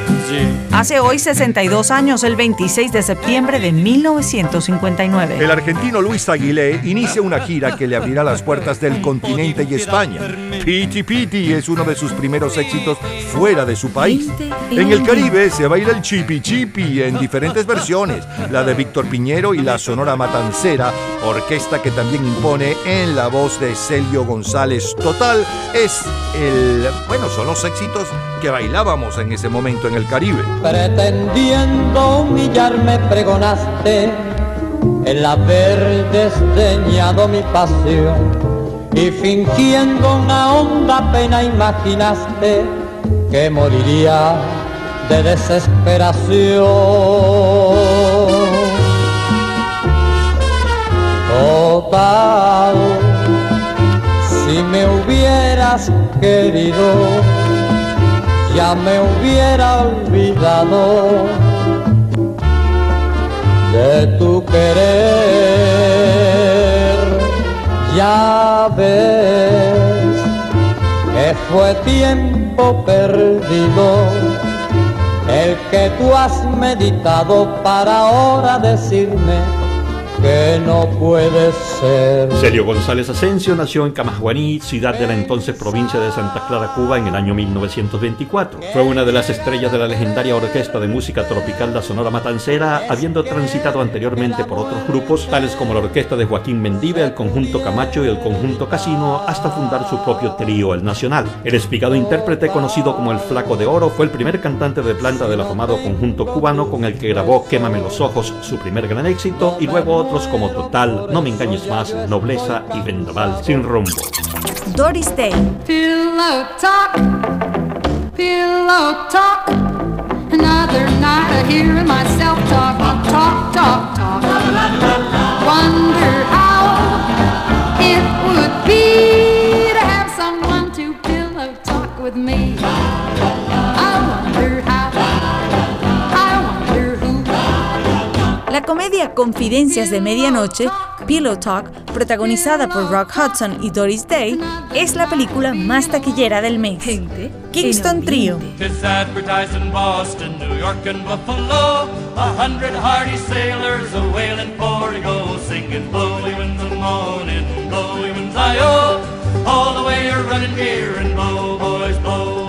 Hace hoy 62 años, el 26 de septiembre de 1959. El argentino Luis Aguilé inicia una gira que le abrirá las puertas del continente y España. Piti Piti es uno de sus primeros éxitos fuera de su país. En el Caribe se baila el chipi chipi en diferentes versiones, la de Víctor Piñero y la Sonora Matancera, orquesta que también impone en la voz de Celio González. Total, es el, bueno, son los éxitos que bailábamos en ese momento en el Caribe. Pretendiendo humillarme pregonaste el haber desdeñado mi pasión y fingiendo una honda pena imaginaste que moriría de desesperación. Total, si me hubieras querido, ya me hubiera olvidado de tu querer. Ya ves que fue tiempo perdido el que tú has meditado para ahora decirme que no puede ser. Celio González Asensio nació en Camajuaní, ciudad de la entonces provincia de Santa Clara, Cuba, en el año 1924. Fue una de las estrellas de la legendaria orquesta de música tropical La Sonora Matancera, habiendo transitado anteriormente por otros grupos, tales como la orquesta de Joaquín Mendive, el conjunto Camacho y el conjunto Casino, hasta fundar su propio trío, el Nacional. El espigado intérprete, conocido como el Flaco de Oro, fue el primer cantante de planta del afamado conjunto cubano con el que grabó Quémame los ojos, su primer gran éxito, y luego otros como Total, No me engañes más, Nobleza y Vendaval sin rumbo. Doris Day. Pillow talk, pillow talk. Another night of hearing myself talk, talk, talk, talk. Wonder how it would be to have someone to pillow talk with me. Comedia Confidencias de Medianoche, Pillow Talk, protagonizada por Rock Hudson y Doris Day, es la película más taquillera del mes. Kingston Trio. All the way you're running here and boys.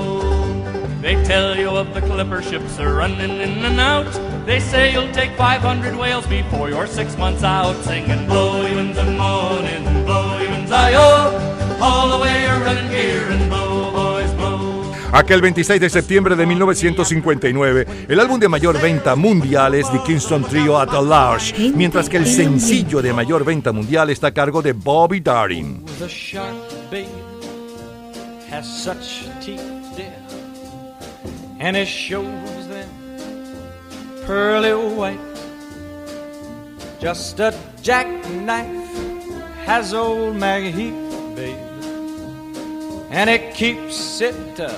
They tell you of the clipper ships are running in and out. They say you'll take 500 whales before you're six months out, singing blowy winds of morning, blowy winds I-O. All the way you're running here and blow, boys, blow. Aquel 26 de septiembre de 1959, el álbum de mayor venta mundial es The Kingston Trio at a Large, mientras que el sencillo de mayor venta mundial está a cargo de Bobby Darin. And it shows them pearly white. Just a jackknife has old Maggie Heath, babe, and it keeps it uh,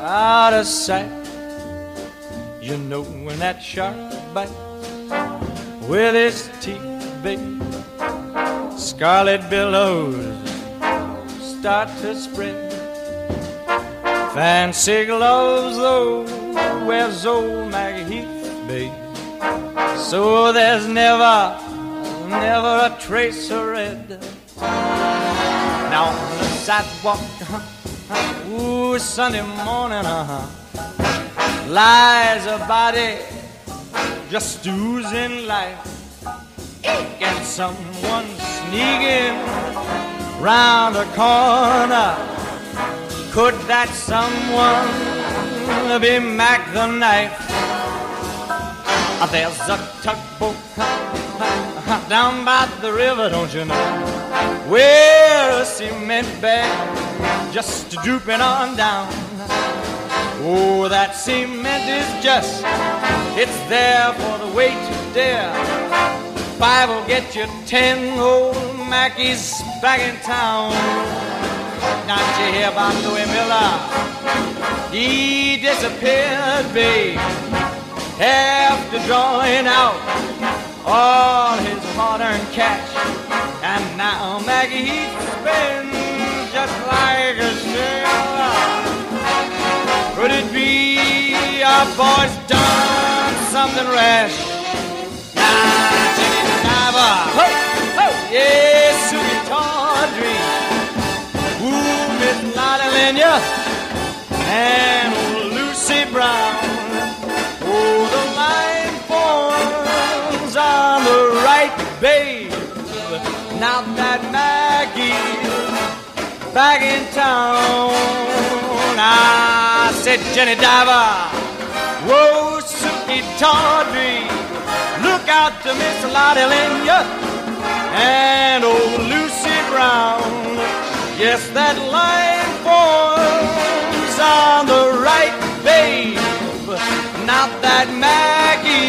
out of sight. You know when that shark bites with his teeth, babe, scarlet billows start to spread. Fancy gloves, though, wears old Maggie Heath, babe. So there's never, never a trace of red. Now on the sidewalk, uh-huh, ooh, Sunday morning, uh-huh, lies a body just oozing life. And someone sneaking round the corner. Could that someone be Mac the knife? There's a tugboat down by the river, don't you know? Where a cement bag just drooping on down. Oh, that cement is just, it's there for the weight to dare. Five will get you ten old Mackies back in town. Not you hear about Louis Miller? He disappeared, babe, after drawing out all hard-earned cash. And now Maggie spins just like a sailor. Could it be our boy's done something rash? Now, Jenny Diver, ho, ho, yes, Lenya, and Lucy Brown. Oh, the line forms on the right, babe. Now that Maggie's back in town, I said, Jenny Diver, whoa, Suki Tawdry, look out to Miss Lottie Lenya and old Lucy Brown. Yes, that line forms on the right, babe. Now that Maggie's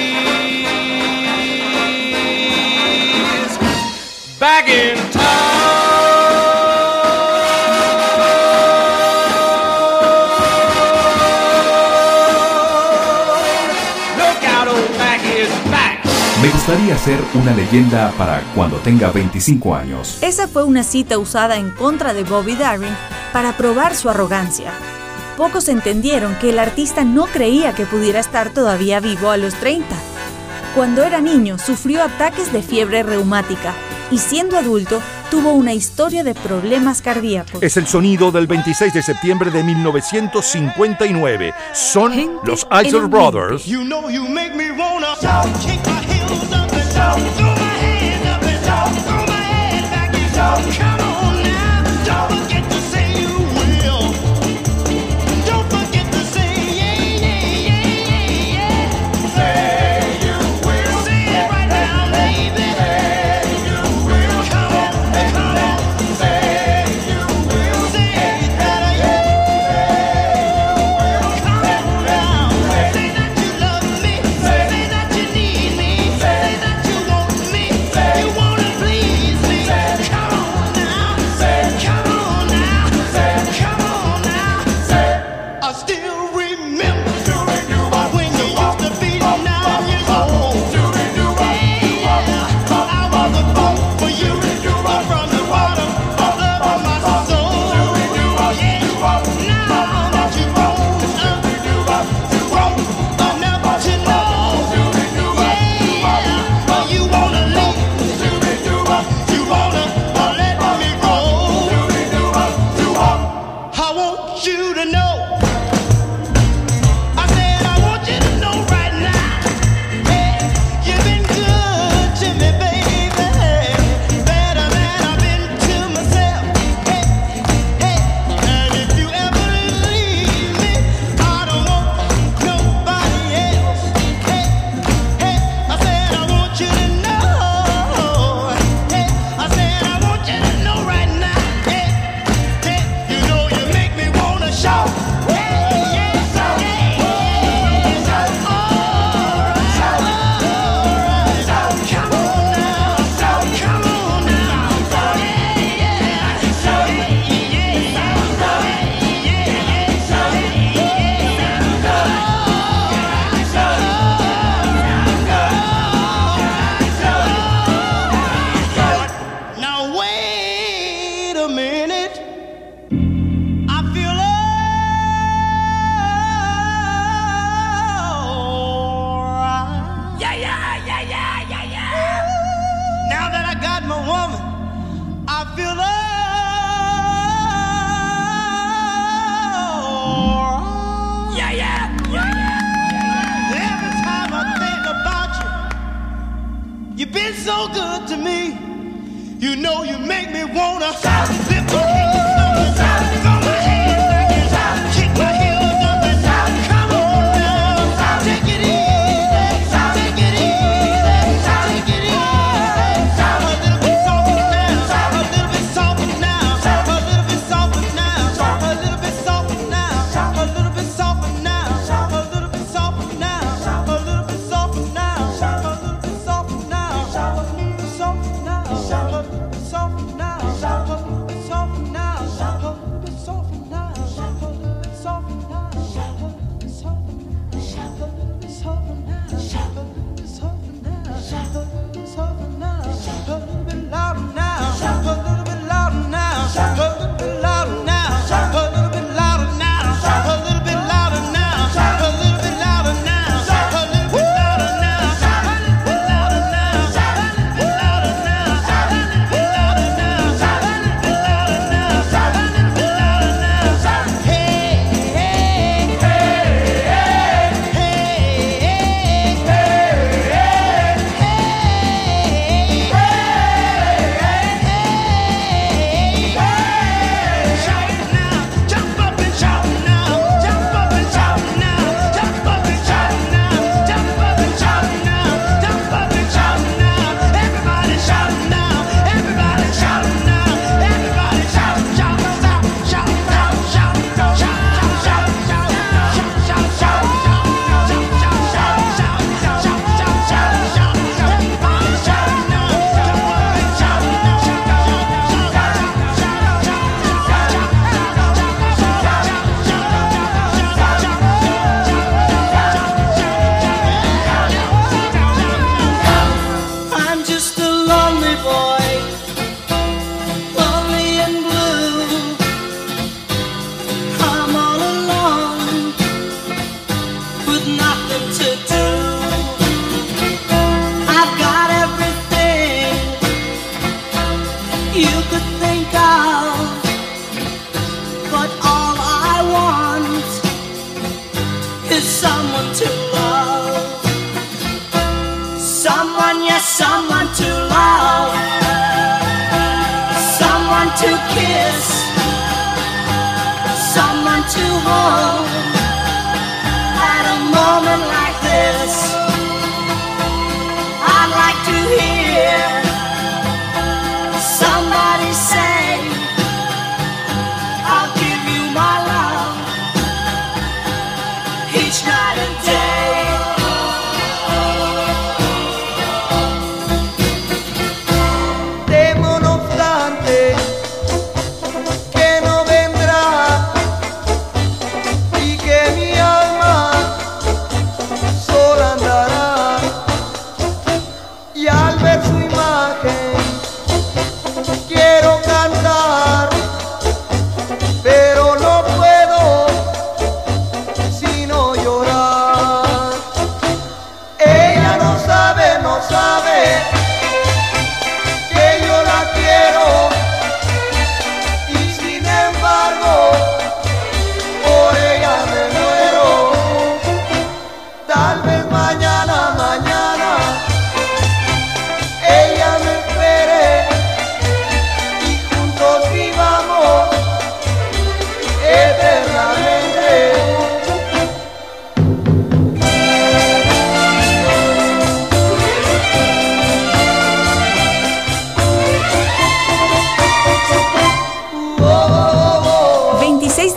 back in gustaría ser una leyenda para cuando tenga 25 años. Esa fue una cita usada en contra de Bobby Darin para probar su arrogancia. Pocos entendieron que el artista no creía que pudiera estar todavía vivo a los 30. Cuando era niño sufrió ataques de fiebre reumática y siendo adulto tuvo una historia de problemas cardíacos. Es el sonido del 26 de septiembre de 1959. Son los Iser Brothers. You know you make me wanna throw my hands up and throw my head back and come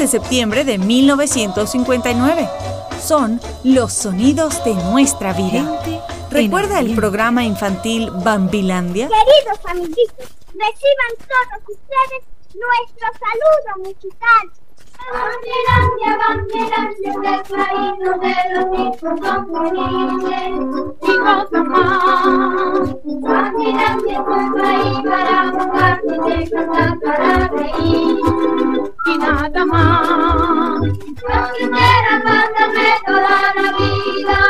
de septiembre de 1959. Son los sonidos de nuestra vida. ¿Recuerda el programa infantil Bambilandia? Queridos amiguitos, reciban todos ustedes nuestro saludo musical. Banderandia, banderandia del país donde los hijos son felices y gozan más. Banderandia un país para y de cantar para reír y nada más. Primeras bandas de toda la vida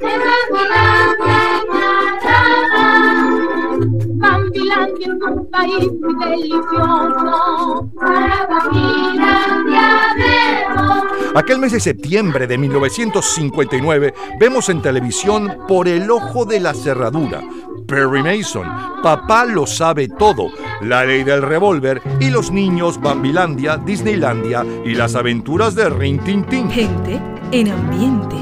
de Banderandia y nada. Bambilandia es un país muy delicioso. Para Bambilandia vemos. Aquel mes de septiembre de 1959 vemos en televisión Por el ojo de la cerradura, Perry Mason, Papá lo sabe todo, La ley del revólver y los niños Bambilandia, Disneylandia y las aventuras de Rin Tin Tin. Gente en ambiente.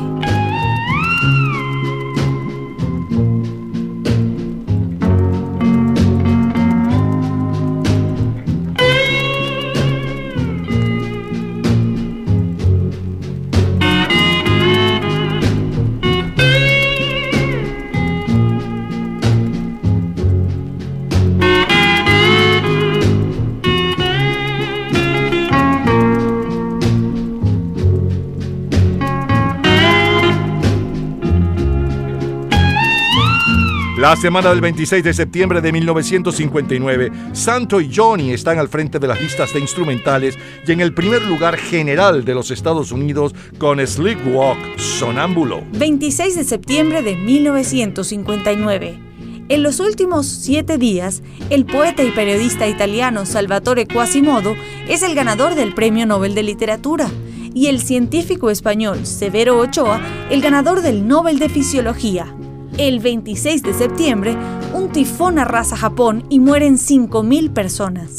La semana del 26 de septiembre de 1959, Santo y Johnny están al frente de las listas de instrumentales y en el primer lugar general de los Estados Unidos con Sleepwalk, Sonámbulo. 26 de septiembre de 1959. En los últimos siete días, el poeta y periodista italiano Salvatore Quasimodo es el ganador del Premio Nobel de Literatura y el científico español Severo Ochoa el ganador del Nobel de Fisiología. El 26 de septiembre, un tifón arrasa Japón y mueren 5.000 personas.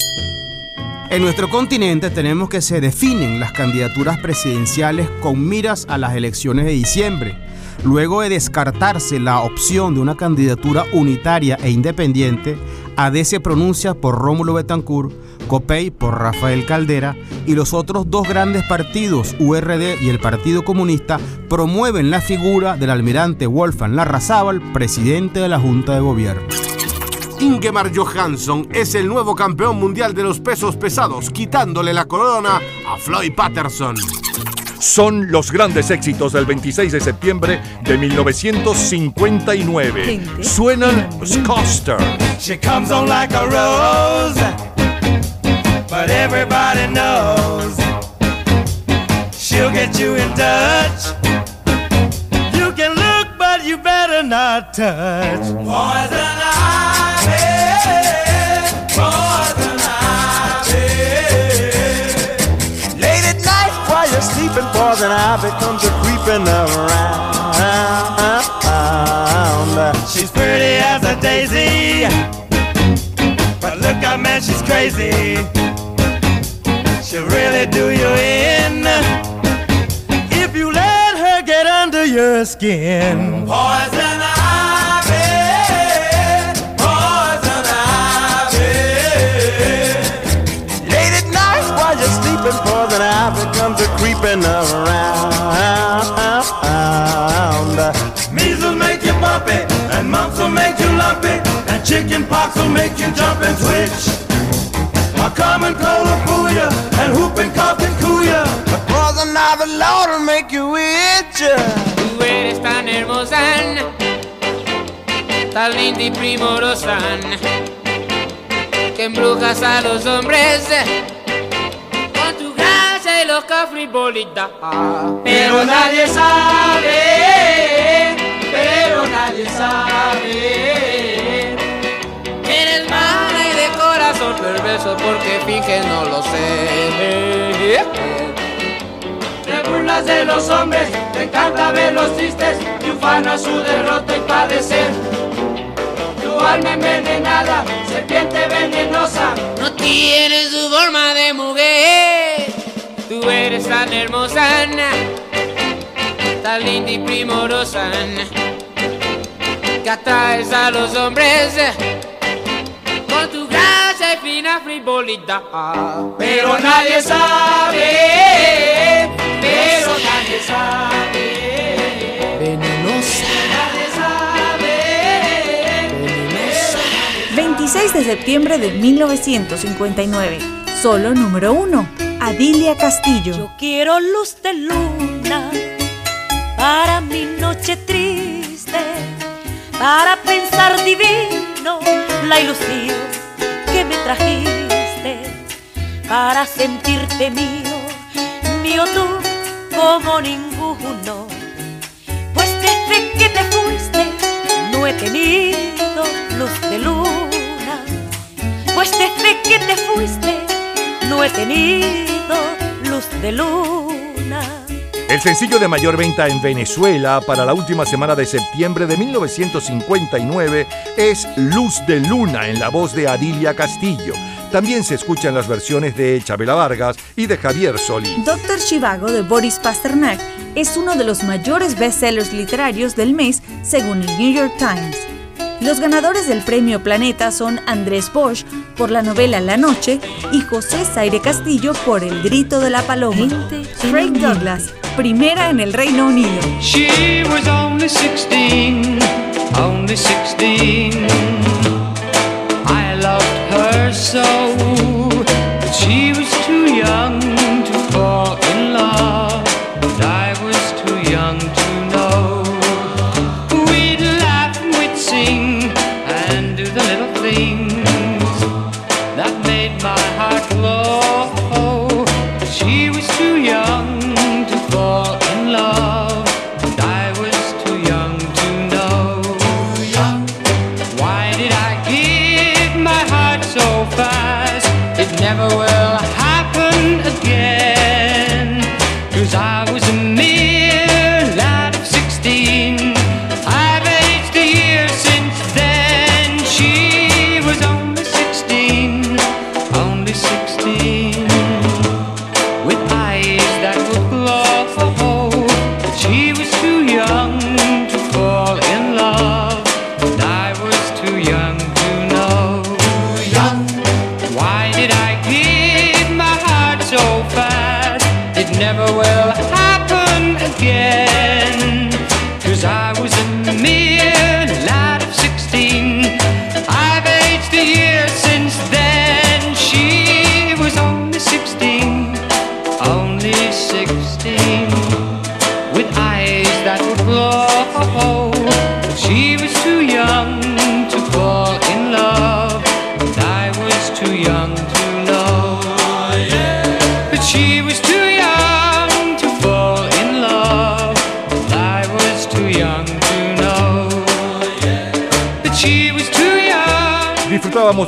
En nuestro continente tenemos que se definen las candidaturas presidenciales con miras a las elecciones de diciembre. Luego de descartarse la opción de una candidatura unitaria e independiente, AD se pronuncia por Rómulo Betancourt, COPEI por Rafael Caldera y los otros dos grandes partidos, URD y el Partido Comunista, promueven la figura del almirante Wolfgang Larrazábal, presidente de la Junta de Gobierno. Ingemar Johansson es el nuevo campeón mundial de los pesos pesados, quitándole la corona a Floyd Patterson. Son los grandes éxitos del 26 de septiembre de 1959. Suenan Scoster. She comes on like a rose, but everybody knows she'll get you in touch. You can look, but you better not touch. Poison sleeping, poison ivy comes a creeping around. She's pretty as a daisy, but look out, man, she's crazy. She'll really do you in if you let her get under your skin. Poison ivy, poison ivy. Late at night while you're sleeping, poison ivy comes a creeping around. Measles make you bumpy, and mumps will make you lumpy, and chicken pox will make you jump and twitch. A common cold will fool ya, and whooping cough can cool ya. But poison ivy, Lord, will make you itch. Tú eres tan hermosa, tan linda y primorosa, que embrujas a los hombres con tu frivolidad. Pero nadie sabe, pero nadie sabe. Eres mala y de corazón perverso porque finges no lo sé. Te burlas de los hombres, te encanta ver los tristes y ufana su derrota y padecer. Tu alma envenenada, serpiente venenosa. No tienes su forma de mujer. Tú eres tan hermosa, tan linda y primorosa, que atraes a los hombres con tu gracia y fina frivolidad. Pero nadie sabe, pero nadie sabe. Venenosa. Nadie sabe. 26 de septiembre de 1959. Solo número 1. Adilia Castillo. Quiero luz de luna para mi noche triste, para pensar divino la ilusión que me trajiste, para sentirte mío, mío tú como ninguno. Pues desde que te fuiste no he tenido luz de luna, pues desde que te fuiste no he tenido luz de luna. El sencillo de mayor venta en Venezuela para la última semana de septiembre de 1959 es Luz de Luna en la voz de Adilia Castillo. También se escuchan las versiones de Chabela Vargas y de Javier Solís. Doctor Chivago de Boris Pasternak es uno de los mayores bestsellers literarios del mes según el New York Times. Los ganadores del premio Planeta son Andrés Bosch por la novela La Noche y José Zaire Castillo por El Grito de la Paloma. Craig Douglas, primera en el Reino Unido. She was only 16, only 16. I loved her so,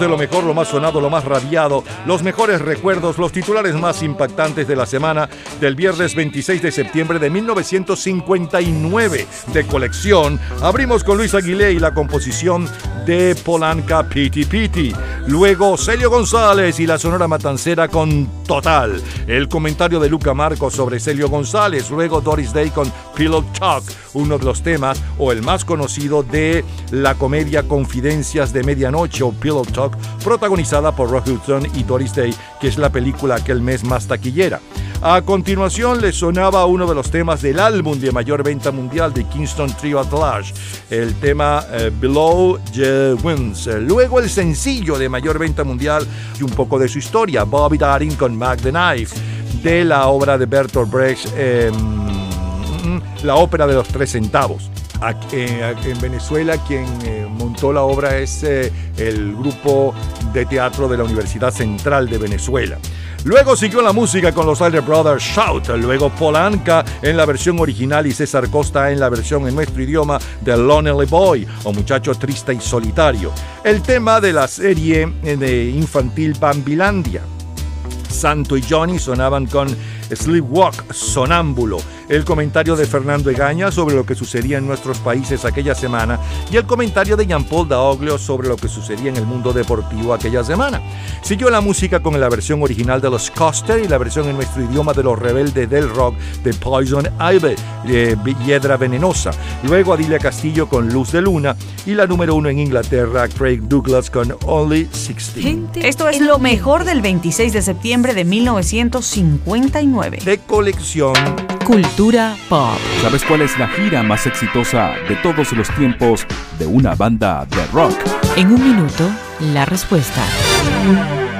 de lo mejor, lo más sonado, lo más radiado, los mejores recuerdos, los titulares más impactantes de la semana del viernes 26 de septiembre de 1959 de colección. Abrimos con Luis Aguilé y la composición de Polanca Piti Piti. Luego Celio González y la Sonora Matancera con Total. El comentario de Luca Marcos sobre Celio González. Luego Doris Day con Pillow Talk, uno de los temas o el más conocido de la comedia Confidencias de Medianoche o Pillow Talk, protagonizada por Rock Hudson y Doris Day, que es la película aquel mes más taquillera. A continuación le sonaba uno de los temas del álbum de mayor venta mundial de Kingston Trio at Large, el tema eh, Below the Winds. Luego el sencillo de mayor venta mundial y un poco de su historia, Bobby Darin con Mac the Knife, de la obra de Bertolt Brecht, eh, la ópera de los tres centavos. Eh, en Venezuela quien eh, montó la obra es eh, el grupo de teatro de la Universidad Central de Venezuela. Luego siguió la música con los Alder Brothers Shout, luego Polanca en la versión original y César Costa en la versión en nuestro idioma de Lonely Boy o Muchacho Triste y Solitario. El tema de la serie de infantil Bambilandia. Santo y Johnny sonaban con Sleepwalk, Sonámbulo, el comentario de Fernando Egaña sobre lo que sucedía en nuestros países aquella semana y el comentario de Jean-Paul Daoglio sobre lo que sucedía en el mundo deportivo aquella semana. Siguió la música con la versión original de los Coster y la versión en nuestro idioma de los rebeldes del rock de Poison Ivy, eh, Hiedra Venenosa. Luego Adilia Castillo con Luz de Luna y la número uno en Inglaterra, Craig Douglas con Only 16. Esto es lo mejor del 26 de septiembre de 1959. De colección. Cultura pop. ¿Sabes cuál es la gira más exitosa de todos los tiempos de una banda de rock? En un minuto, la respuesta.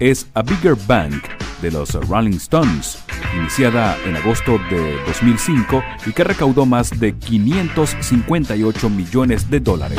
es A Bigger Bang de los Rolling Stones, iniciada en agosto de 2005 y que recaudó más de 558 millones de dólares.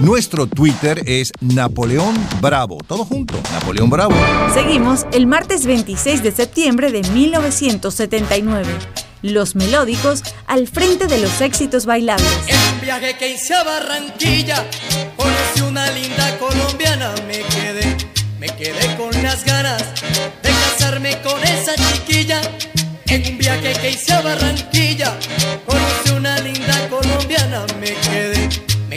Nuestro Twitter es Napoleón Bravo. Todo junto, Napoleón Bravo. Seguimos el martes 26 de septiembre de 1979. Los melódicos al frente de los éxitos bailables. Un viaje que hice a Barranquilla, conocí una linda colombiana, me quedé, me quedé con las ganas de casarme con esa chiquilla. En un viaje que hice a Barranquilla, conocí una linda colombiana, me quedé,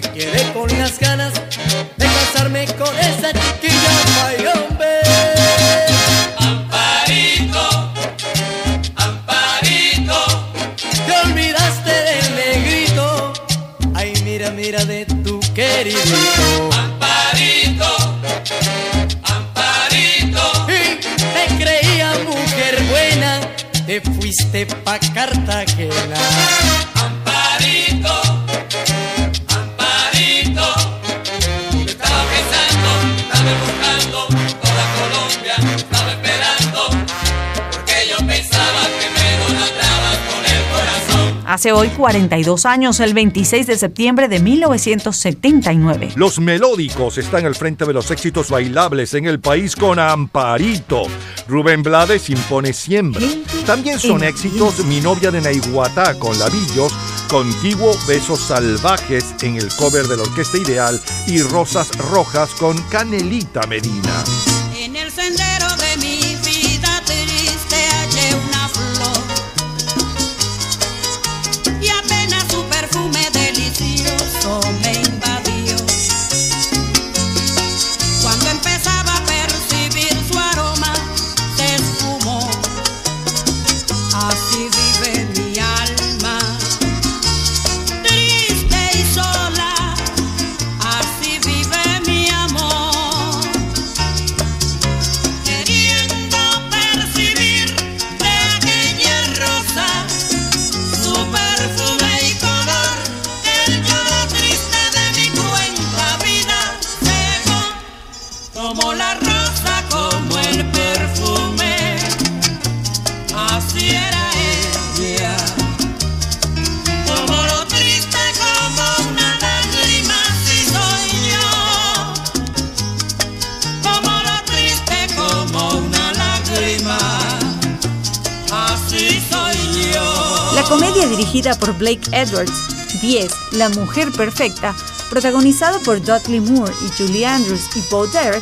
me quedé con las ganas de casarme con esa chiquilla. Ay, hombre. Amparito, Amparito, te olvidaste del negrito. Ay, mira, mira de tu querido. Amparito, Amparito. Y te creía mujer buena, te fuiste pa' Cartagena. Hace hoy 42 años, el 26 de septiembre de 1979. Los melódicos están al frente de los éxitos bailables en el país con Amparito. Rubén Blades impone siempre. También son éxitos Mi novia de Naiguatá con Lavillos, Contiguo Besos Salvajes en el cover de la Orquesta Ideal y Rosas Rojas con Canelita Medina. Comedia dirigida por Blake Edwards, 10, La Mujer Perfecta, protagonizado por Dudley Moore y Julie Andrews y Bo Derek,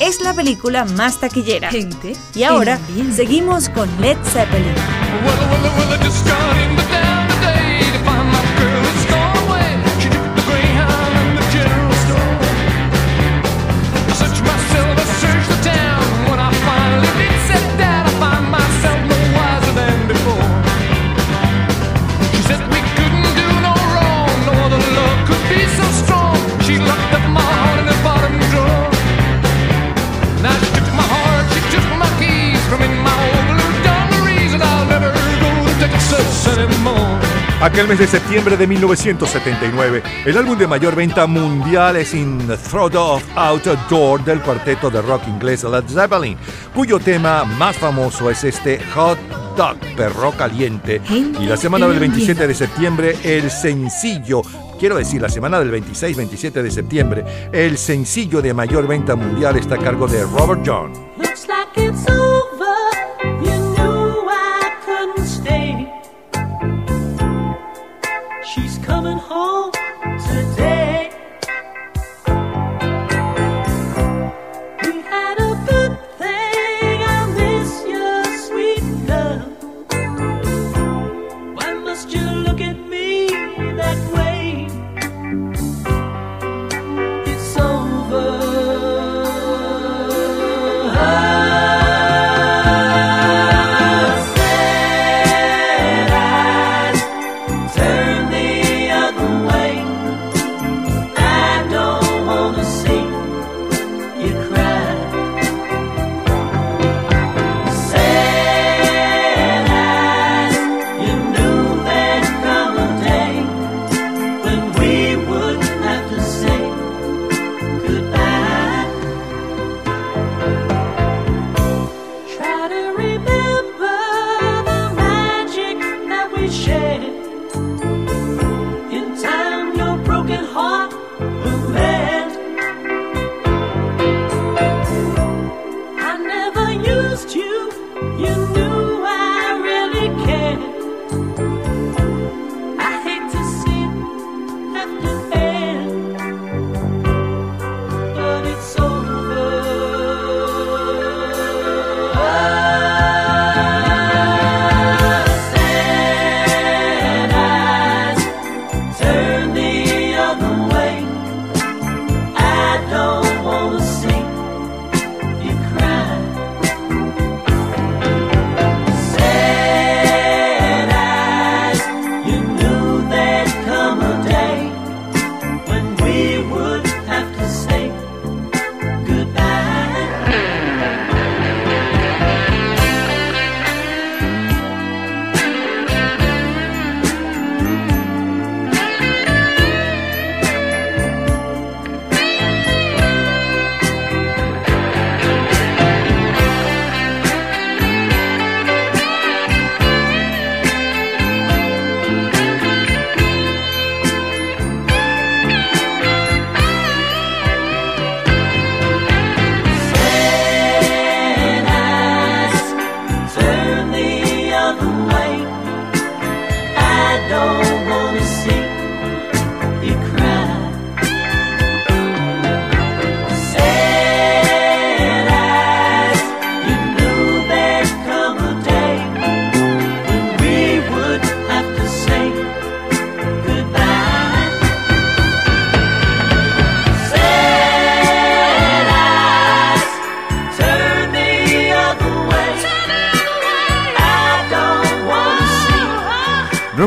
es la película más taquillera. y ahora seguimos con Led Zeppelin. Aquel mes de septiembre de 1979, el álbum de mayor venta mundial es In the Throat of Outdoor del cuarteto de rock inglés Led Zeppelin, cuyo tema más famoso es este Hot Dog, perro caliente. Y la semana del 27 de septiembre, el sencillo, quiero decir, la semana del 26-27 de septiembre, el sencillo de mayor venta mundial está a cargo de Robert John.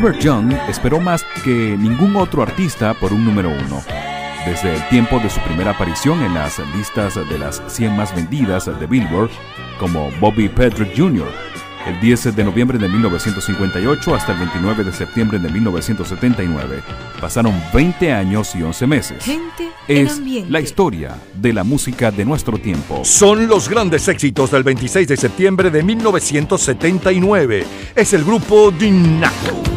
Robert Young esperó más que ningún otro artista por un número uno. Desde el tiempo de su primera aparición en las listas de las 100 más vendidas de Billboard, como Bobby Patrick Jr., el 10 de noviembre de 1958 hasta el 29 de septiembre de 1979. Pasaron 20 años y 11 meses. Gente en Es ambiente. la historia de la música de nuestro tiempo. Son los grandes éxitos del 26 de septiembre de 1979. Es el grupo Dinaco.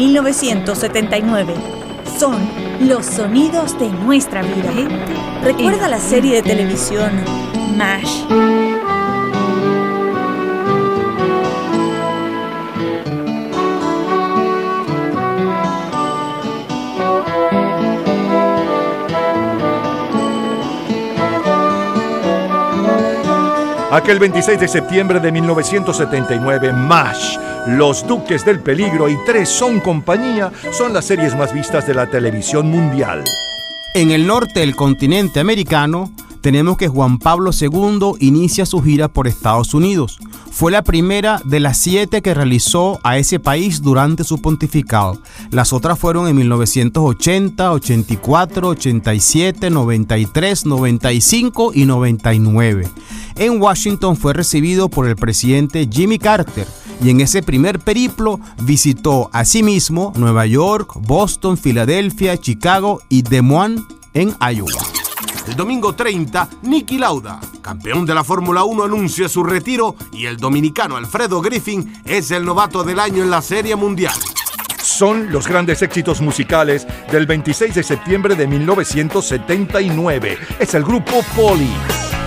1979. Son los sonidos de nuestra vida. Recuerda la serie de televisión MASH. Aquel 26 de septiembre de 1979, MASH, Los Duques del Peligro y Tres Son Compañía son las series más vistas de la televisión mundial. En el norte del continente americano, tenemos que Juan Pablo II inicia su gira por Estados Unidos. Fue la primera de las siete que realizó a ese país durante su pontificado. Las otras fueron en 1980, 84, 87, 93, 95 y 99. En Washington fue recibido por el presidente Jimmy Carter y en ese primer periplo visitó asimismo Nueva York, Boston, Filadelfia, Chicago y Des Moines en Iowa. El domingo 30, Nicky Lauda, campeón de la Fórmula 1, anuncia su retiro y el dominicano Alfredo Griffin es el novato del año en la Serie Mundial. Son los grandes éxitos musicales del 26 de septiembre de 1979. Es el grupo Police.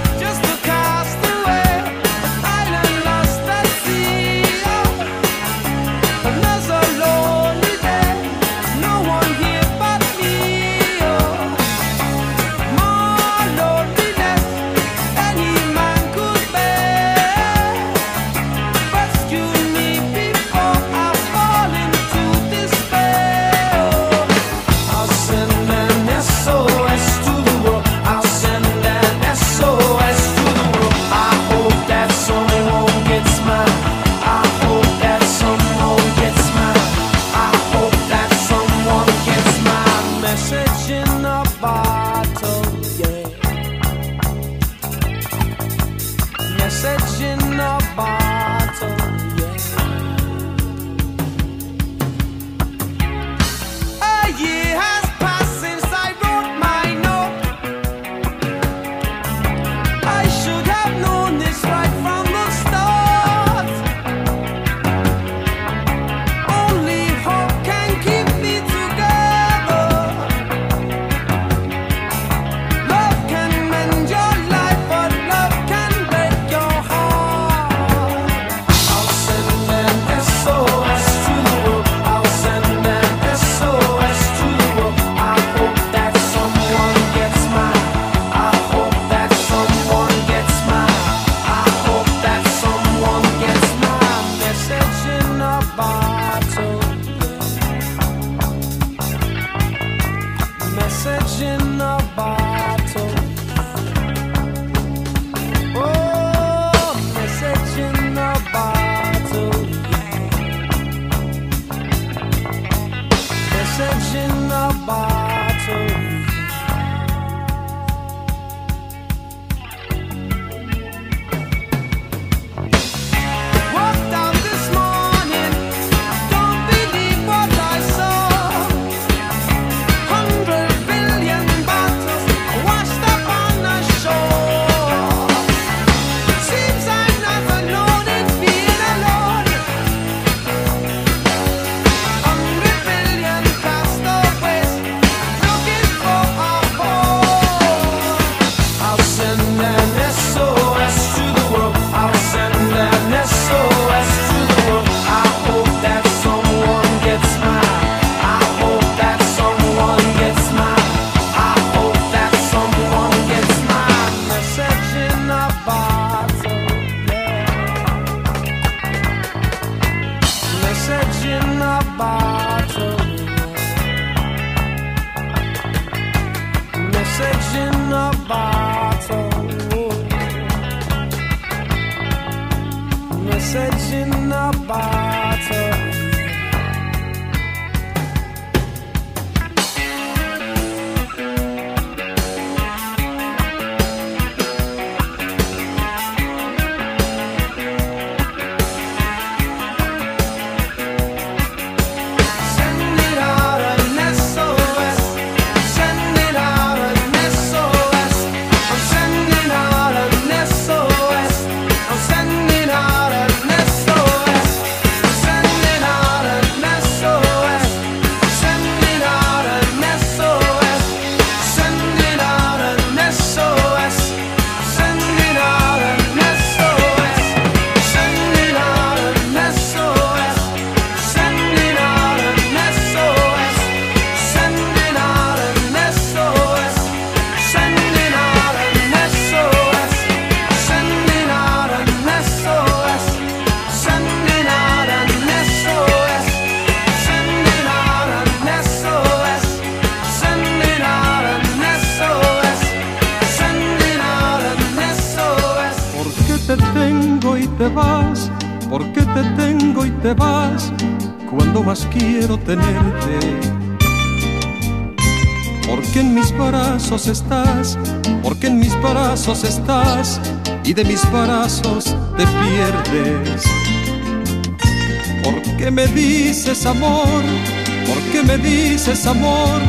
Dices amor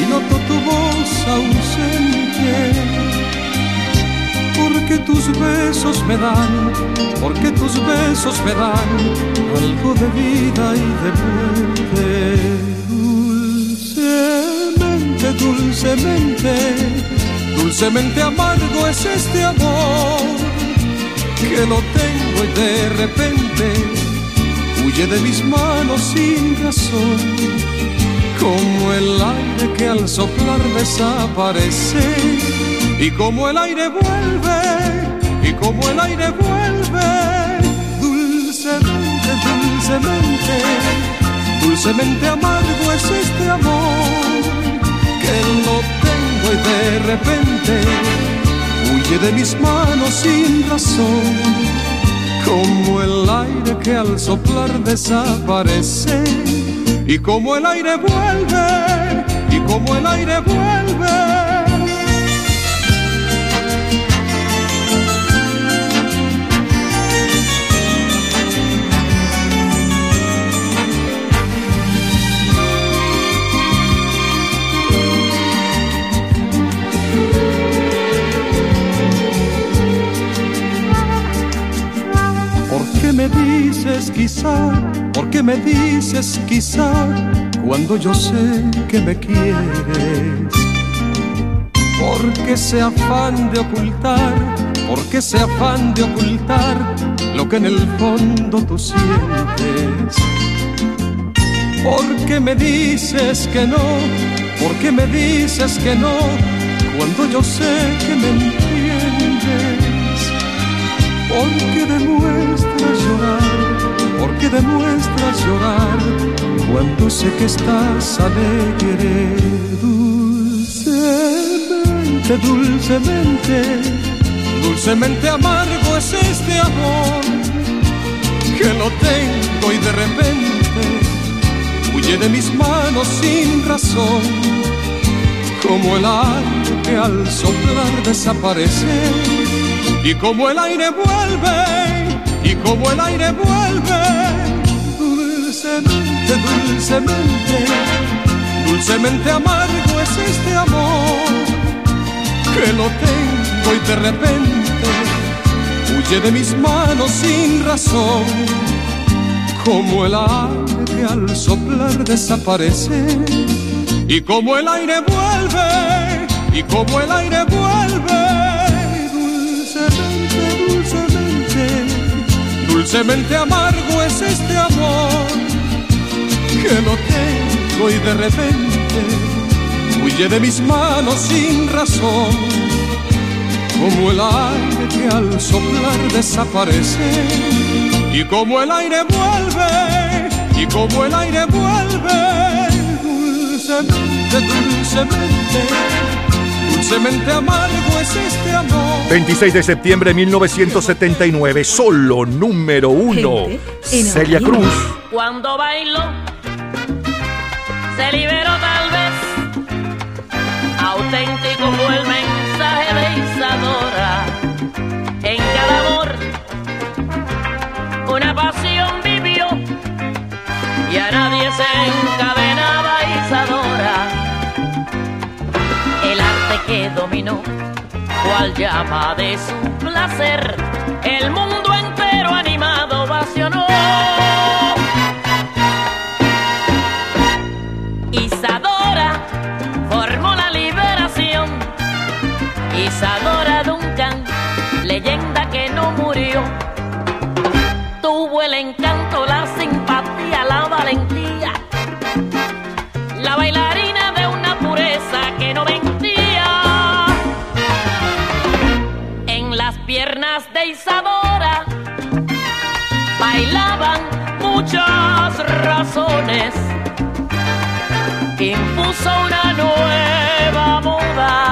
y noto tu voz ausente porque tus besos me dan, porque tus besos me dan algo de vida y de muerte. Dulcemente, dulcemente, dulcemente amargo es este amor que lo tengo y de repente huye de mis manos sin razón, como el aire que al soplar desaparece y como el aire vuelve, y como el aire vuelve, dulcemente, dulcemente, dulcemente amargo es este amor que no tengo y de repente huye de mis manos sin razón, como el aire que al soplar desaparece, y como el aire vuelve, y como el aire vuelve. ¿Por qué me dices quizá? ¿Por qué me dices quizá? Cuando yo sé que me quieres. ¿Por qué ese afán de ocultar? ¿Por qué ese afán de ocultar lo que en el fondo tú sientes? ¿Por qué me dices que no? ¿Por qué me dices que no? Cuando yo sé que me entiendes. ¿Por qué demuestras llorar? ¿Por qué demuestras llorar? Cuando sé que estás alegre, dulcemente, dulcemente, dulcemente amargo es este amor que lo tengo y de repente huye de mis manos sin razón, como el aire que al soplar desaparece y como el aire vuelve, y como el aire vuelve, dulcemente, dulcemente, dulcemente amargo es este amor, que lo tengo y de repente huye de mis manos sin razón, como el aire al soplar desaparece, y como el aire vuelve, y como el aire vuelve dulcemente, dulcemente, dulcemente amargo es este amor que lo tengo y de repente huye de mis manos sin razón, como el aire que al soplar desaparece y como el aire vuelve y como el aire vuelve dulcemente, dulcemente dulcemente amargo es este amor. 26 de septiembre de 1979, solo número uno. Celia Cruz. Cuando bailó, se liberó tal vez. Auténtico fue el mensaje de Isadora. En cada amor, una pasión vivió. Y a nadie se encadenaba dominó, cual llama de su placer, el mundo entero muchas razones. Impuso una nueva moda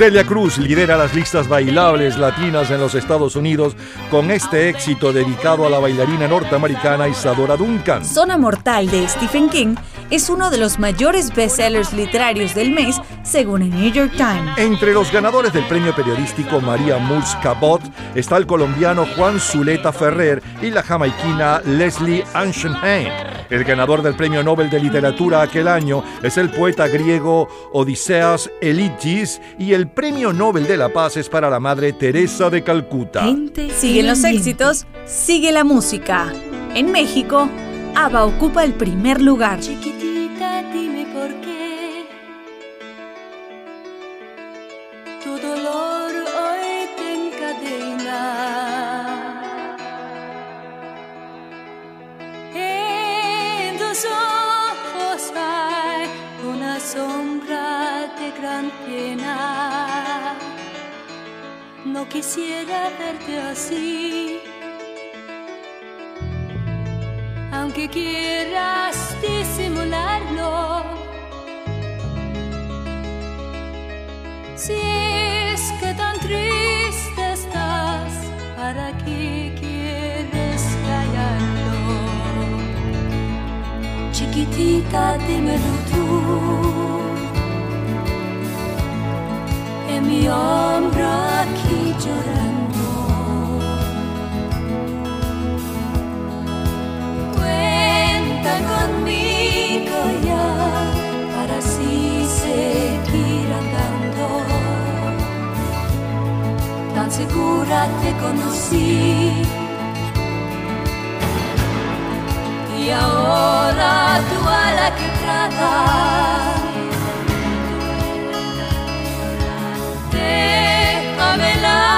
Celia Cruz lidera las listas bailables latinas en los Estados Unidos con este éxito dedicado a la bailarina norteamericana Isadora Duncan. Zona Mortal de Stephen King es uno de los mayores bestsellers literarios del mes, según el New York Times. Entre los ganadores del premio periodístico María Murs Cabot está el colombiano Juan Zuleta Ferrer y la jamaiquina Leslie Anshenheim. El ganador del premio Nobel de Literatura aquel año es el poeta griego Odiseas Elitis y el premio Nobel de la Paz es para la madre Teresa de Calcuta. Siguen los éxitos, sigue la música. En México, ABBA ocupa el primer lugar. Quisiera verte así. aunque quieras disimularlo. Si es que tan triste estás, ¿para qué quieres callarlo? Chiquitita, dímelo tú. En mi hombro aquí segura te conocí. Y ahora tú a la quebrada. Déjamela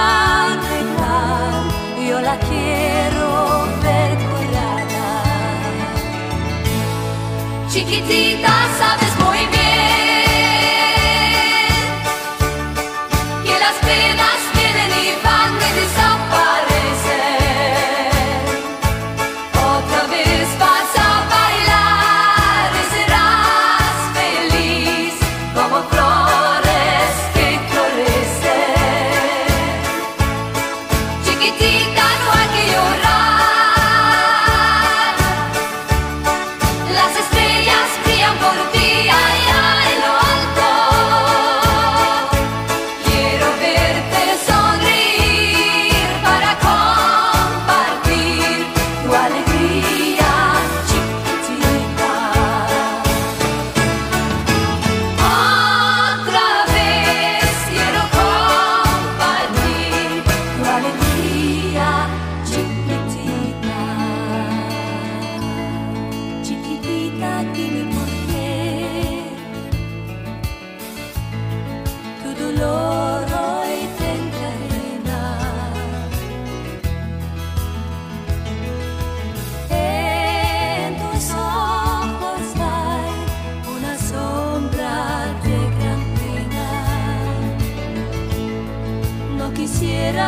Chiquitita, sabes muy bien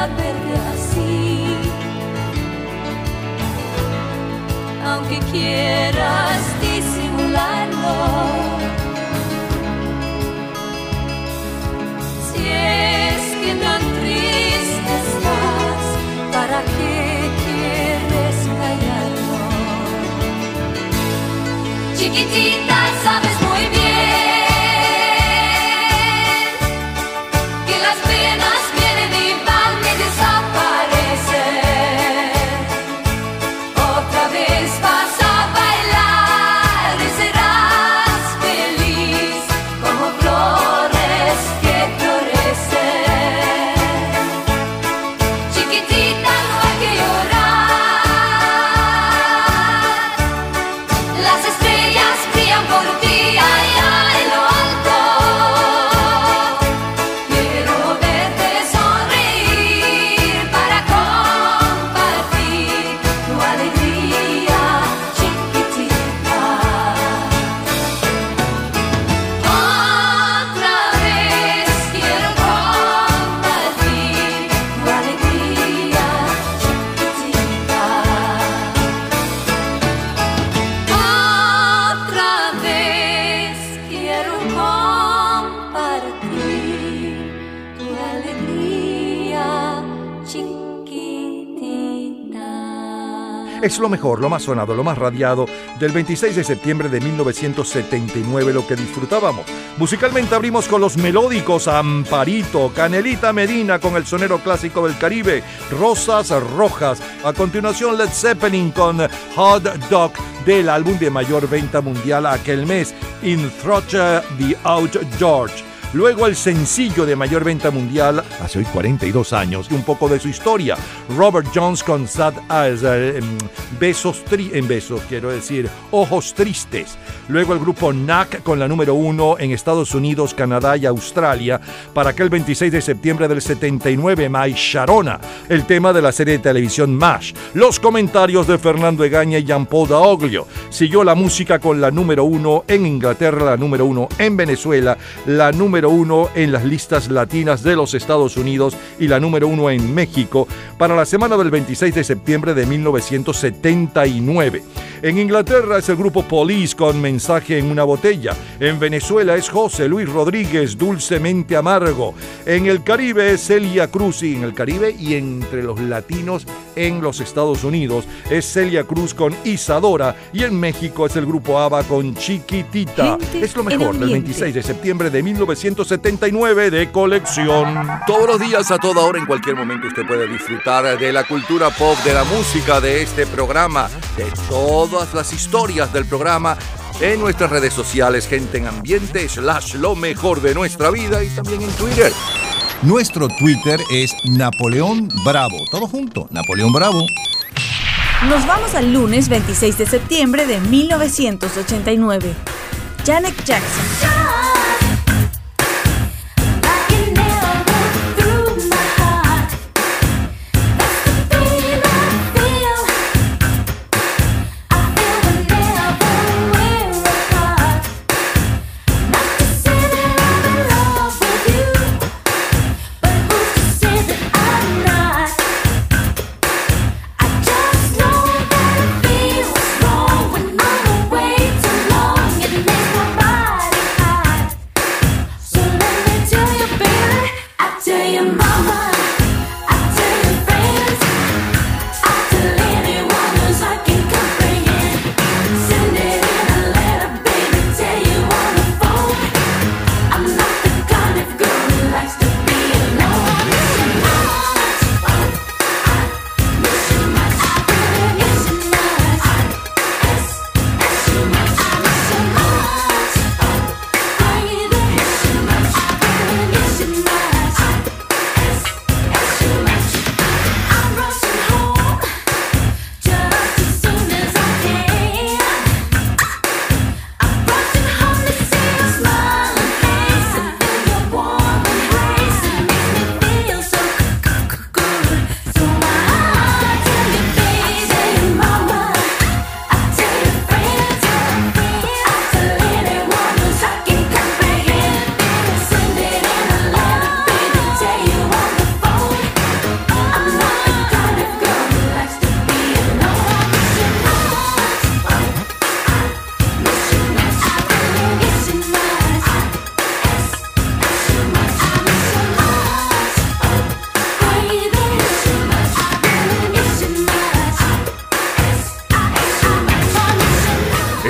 quisiera así. aunque quieras disimularlo. Si es que tan triste estás, ¿para qué quieres callarlo? Chiquitita, lo mejor, lo más sonado, lo más radiado del 26 de septiembre de 1979, lo que disfrutábamos. Musicalmente abrimos con los melódicos Amparito, Canelita Medina con el sonero clásico del Caribe, Rosas Rojas. A continuación, Led Zeppelin con Hot Dog del álbum de mayor venta mundial aquel mes, In Through the Out George. Luego el sencillo de mayor venta mundial hace hoy 42 años y un poco de su historia. Robert Jones con Sad Eyes, eh, em, besos en besos, quiero decir, ojos tristes. Luego el grupo NAC con la número uno en Estados Unidos, Canadá y Australia para aquel 26 de septiembre del 79, My Sharona, el tema de la serie de televisión MASH. Los comentarios de Fernando Egaña y Jean-Paul Daoglio. Siguió la música con la número uno en Inglaterra, la número uno en Venezuela, la número uno en las listas latinas de los Estados Unidos y la número uno en México para la semana del 26 de septiembre de 1979. En Inglaterra es el grupo Police con mensaje en una botella. En Venezuela es José Luis Rodríguez, dulcemente amargo. En el Caribe es Celia Cruz y en el Caribe y entre los latinos en los Estados Unidos es Celia Cruz con Isadora y en México es el grupo ABBA con Chiquitita. Gente es lo mejor del ambiente. 26 de septiembre de 1979 de colección. Todos los días, a toda hora, en cualquier momento, usted puede disfrutar de la cultura pop, de la música, de este programa, de todas las historias del programa en nuestras redes sociales, gente en ambiente, slash lo mejor de nuestra vida y también en Twitter. Nuestro Twitter es Napoleón Bravo. Todo junto, Napoleón Bravo. Nos vamos al lunes 26 de septiembre de 1989. Janet Jackson.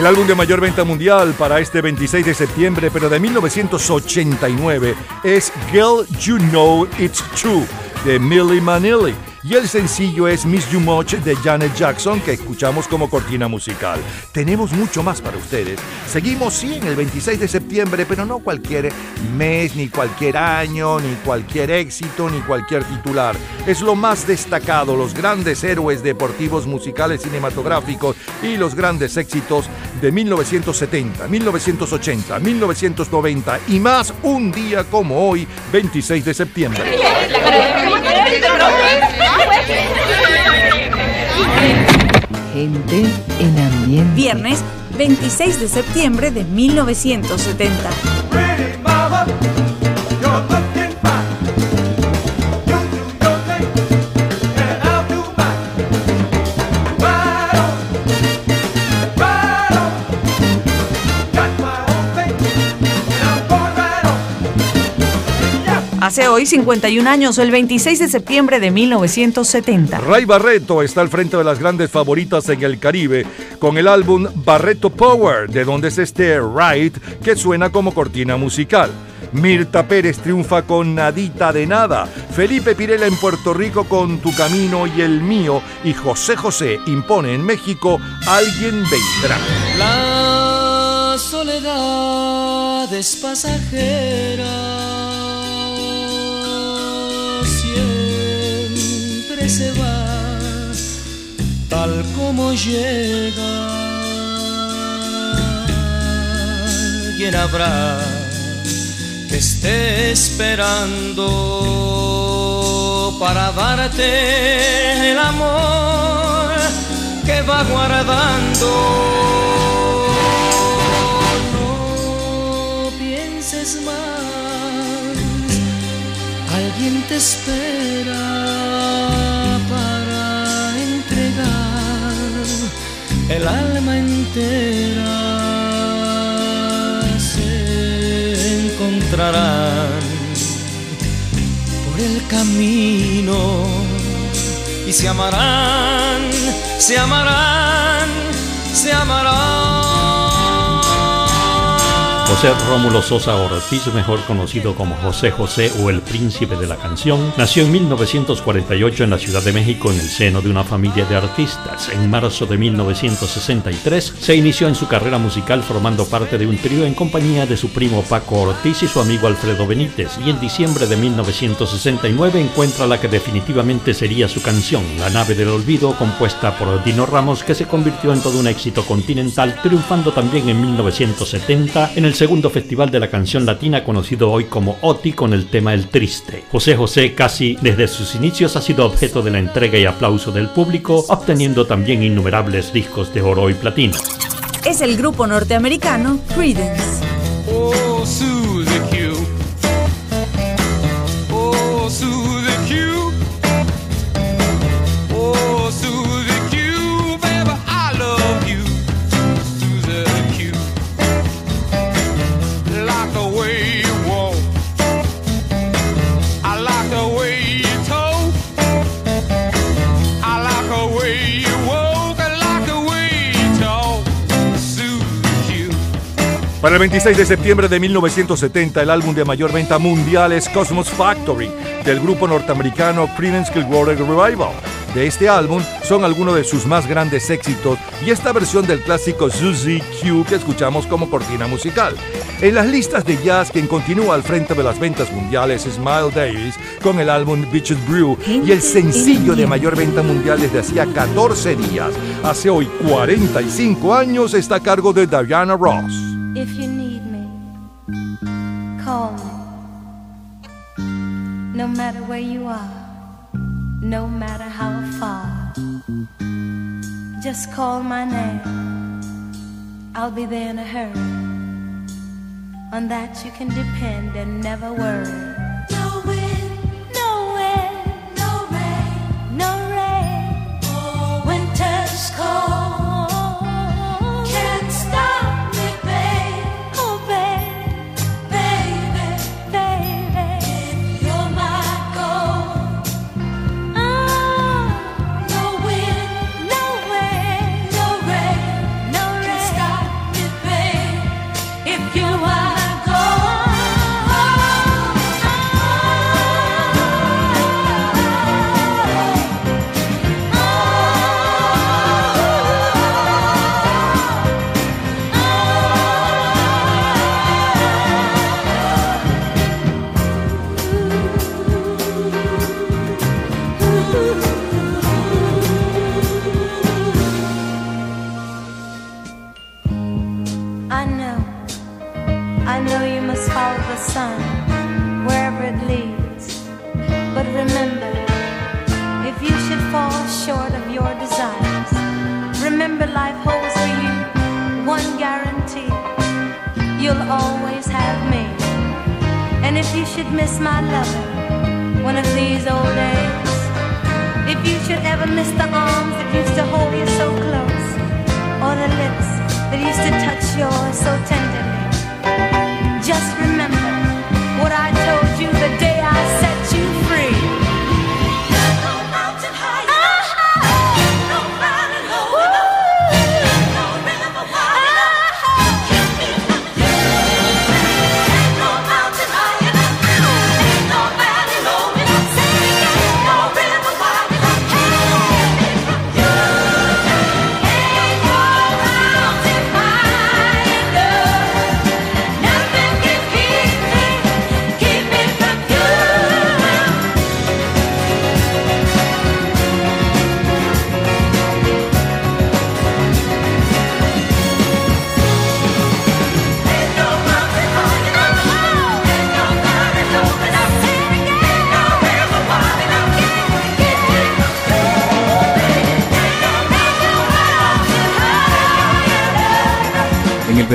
El álbum de mayor venta mundial para este 26 de septiembre, pero de 1989, es Girl You Know It's True de Millie Vanilli. Y el sencillo es Miss You Much de Janet Jackson, que escuchamos como cortina musical. Tenemos mucho más para ustedes. Seguimos, sí, en el 26 de septiembre, pero no cualquier mes, ni cualquier año, ni cualquier éxito, ni cualquier titular. Es lo más destacado, los grandes héroes deportivos, musicales, cinematográficos y los grandes éxitos de 1970, 1980, 1990 y más un día como hoy, 26 de septiembre. Gente en ambiente. Viernes 26 de septiembre de 1970. Hace hoy 51 años, el 26 de septiembre de 1970. Ray Barreto está al frente de las grandes favoritas en el Caribe con el álbum Barreto Power, de donde es este Right que suena como cortina musical. Mirta Pérez triunfa con Nadita de Nada, Felipe Pirela en Puerto Rico con Tu Camino y el Mío y José José impone en México Alguien Vendrá. La soledad es pasajera, tal como llega. Alguien habrá que esté esperando para darte el amor que va guardando. No pienses más, alguien te espera el alma entera. Se encontrarán por el camino y se amarán, se amarán, se amarán. José Rómulo Sosa Ortiz, mejor conocido como José José o el príncipe de la canción, nació en 1948 en la Ciudad de México en el seno de una familia de artistas. En marzo de 1963 se inició en su carrera musical formando parte de un trío en compañía de su primo Paco Ortiz y su amigo Alfredo Benítez y en diciembre de 1969 encuentra la que definitivamente sería su canción, La nave del olvido, compuesta por Dino Ramos que se convirtió en todo un éxito continental, triunfando también en 1970 en el segundo festival de la canción latina conocido hoy como OTI con el tema El Triste. José José casi desde sus inicios ha sido objeto de la entrega y aplauso del público, obteniendo también innumerables discos de oro y platino. Es el grupo norteamericano Creedence. Oh, Para el 26 de septiembre de 1970, el álbum de mayor venta mundial es Cosmos Factory, del grupo norteamericano Creedence Clearwater Revival. De este álbum son algunos de sus más grandes éxitos y esta versión del clásico Suzy Q que escuchamos como cortina musical. En las listas de jazz, quien continúa al frente de las ventas mundiales es Miles Davis con el álbum Bitches Brew y el sencillo de mayor venta mundial desde hacía 14 días. Hace hoy 45 años está a cargo de Diana Ross. If you need me, call me. No matter where you are, no matter how far, just call my name. I'll be there in a hurry. On that you can depend and never worry. No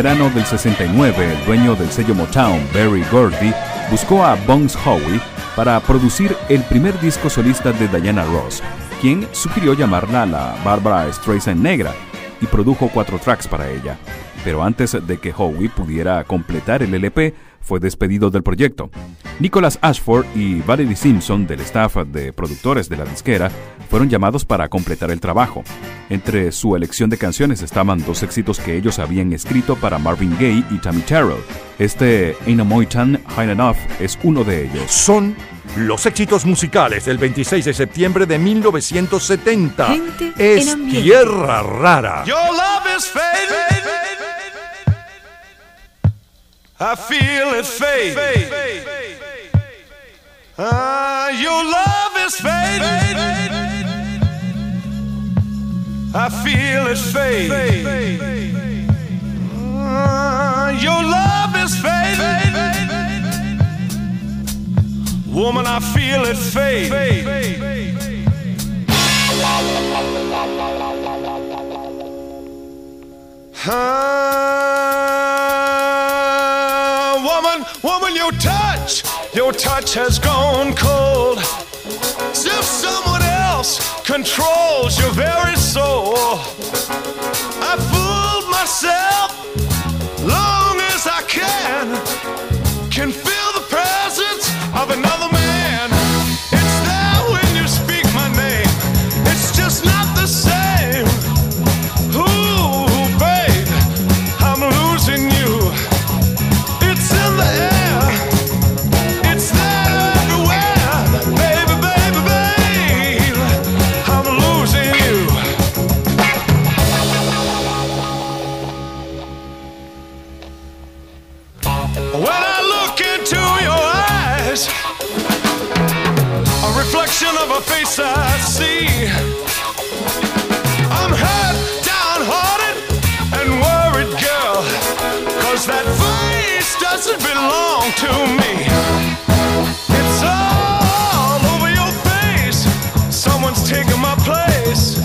verano del 69, el dueño del sello Motown, Barry Gordy, buscó a Bones Howe para producir el primer disco solista de Diana Ross, quien sugirió llamarla la Barbara Streisand negra y produjo cuatro tracks para ella. Pero antes de que Howe pudiera completar el LP, fue despedido del proyecto. Nicholas Ashford y Valerie Simpson del staff de productores de la disquera fueron llamados para completar el trabajo. Entre su elección de canciones estaban dos éxitos que ellos habían escrito para Marvin Gaye y Tammy Terrell. Este Ain't a Moitan High Enough es uno de ellos. Son los éxitos musicales del 26 de septiembre de 1970. Gente es. Tierra Rara. Your love is fading. I feel it fade. Ah, your love is fading. I feel it fade. Ah, your love is fading. Woman, I feel it fade. Ah, woman, woman, your touch, your touch has gone cold. As if someone else controls your very soul. I fooled myself long It's all over your face. Someone's taking my place.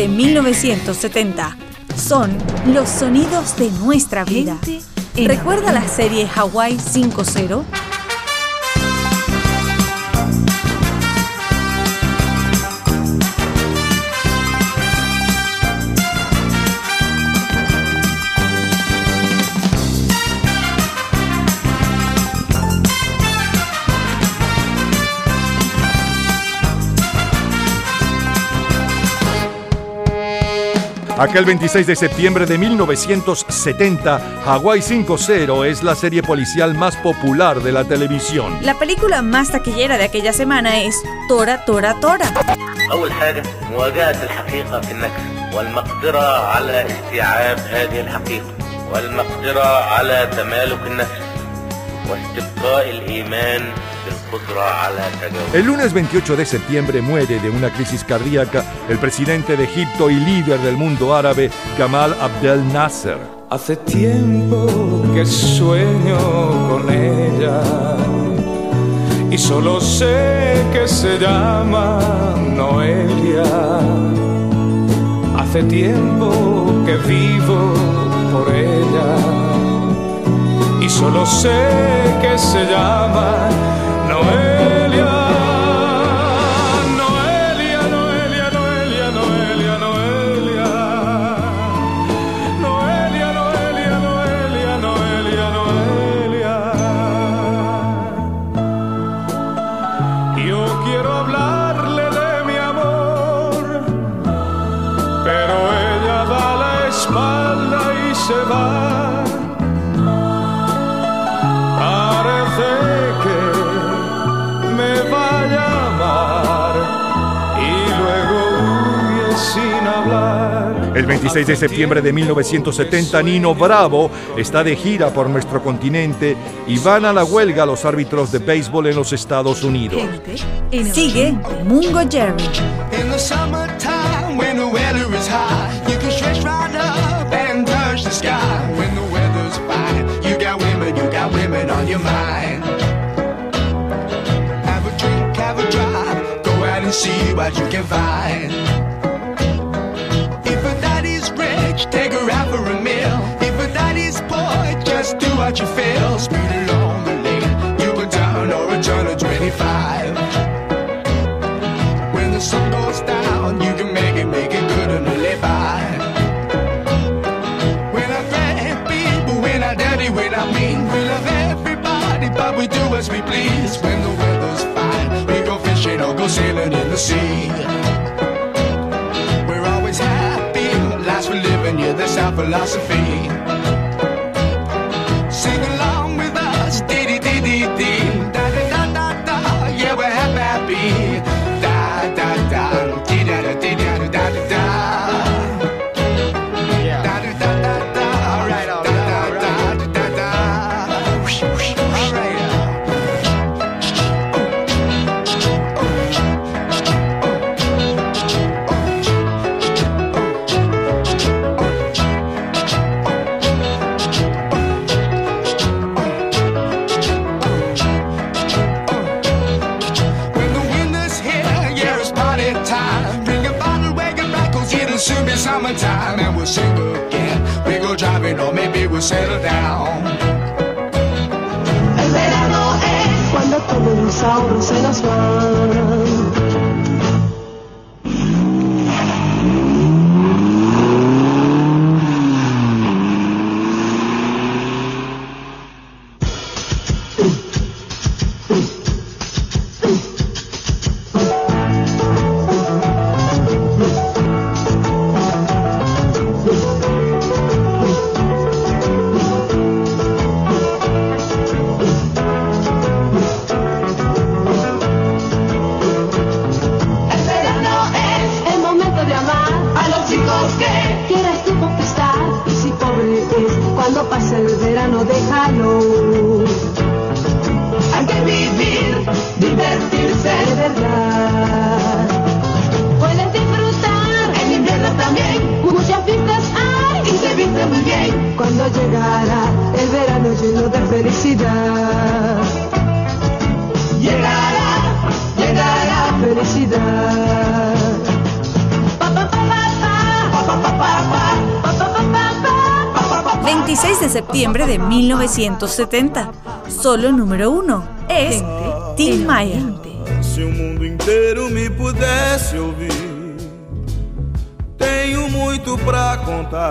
De 1970. Son los sonidos de nuestra vida. ¿Recuerda la serie Hawaii 5.0? Aquel 26 de septiembre de 1970, Hawaii 5.0 es la serie policial más popular de la televisión. La película más taquillera de aquella semana es Tora Tora Tora. أول حاجة مواجهة الحقيقة في النكس والمقدرة على استيعاب هذه الحقيقة والمقدرة على تمالك النفس واستبقاء الإيمان بالقدرة على تجاوز El lunes 28 de septiembre muere de una crisis cardíaca el presidente de Egipto y líder del mundo árabe, Gamal Abdel Nasser. Hace tiempo que sueño con ella y solo sé que se llama Noelia. Hace tiempo que vivo por ella y solo sé que se llama Noelia. 26 de septiembre de 1970, Nino Bravo está de gira por nuestro continente y van a la huelga los árbitros de béisbol en los Estados Unidos. Sigue Mungo Jerry. See what you can find. Take her out for a meal. If a daddy's poor, just do what you feel. Speed along the lane, you go down or turn of 25. When the sun goes down, you can make it, make it good and live by. When I grab people, when I daddy, when I mean, we love everybody, but we do as we please. When the weather's fine, we go fishing or go sailing in the sea. Philosophy. Down. Cuando llegará el verano lleno de felicidad. Llegará, llegará felicidad. 26 de septiembre de 1970. Solo número uno es Tim Maya. Se o mundo inteiro me pudesse ouvir, tenho muito pra contar,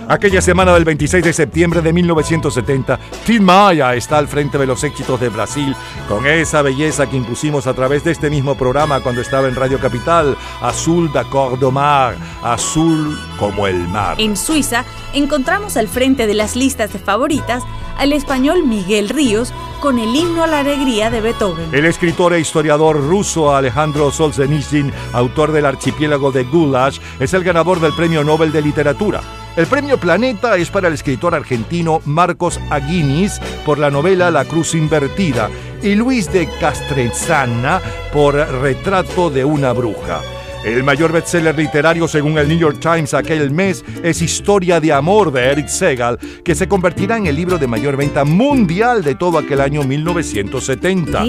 Aquella semana del 26 de septiembre de 1970, Tim Maya está al frente de los éxitos de Brasil con esa belleza que impusimos a través de este mismo programa cuando estaba en Radio Capital, Azul da Cor do Mar, azul como el mar. En Suiza encontramos al frente de las listas de favoritas al español Miguel Ríos con el himno a la alegría de Beethoven. El escritor e historiador ruso Alejandro Solzhenitsyn, autor del archipiélago de Gulash, es el ganador del Premio Nobel de Literatura. El premio Planeta es para el escritor argentino Marcos Aguinis por la novela La Cruz Invertida y Luis de Castrezana por Retrato de una Bruja. El mayor bestseller literario según el New York Times aquel mes es Historia de Amor de Eric Segal, que se convertirá en el libro de mayor venta mundial de todo aquel año 1970.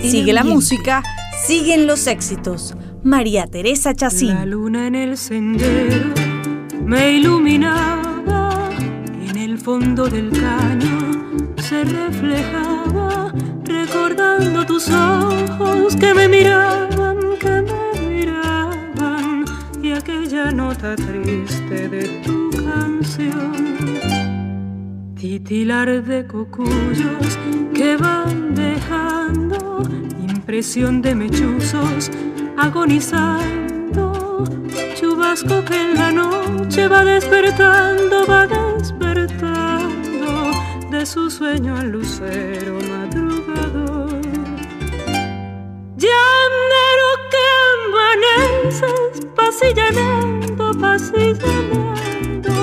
Sigue la música, siguen los éxitos. María Teresa La Chacín. luna en el sendero me iluminaba, en el fondo del caño se reflejaba, recordando tus ojos que me miraban, que me miraban, y aquella nota triste de tu canción. Titilar de cocuyos que van dejando impresión de mechuzos agonizando. Chubasco que en la noche va despertando, va despertando de su sueño al lucero madrugador. Llanero que amaneces, pasillanando, pasillanando,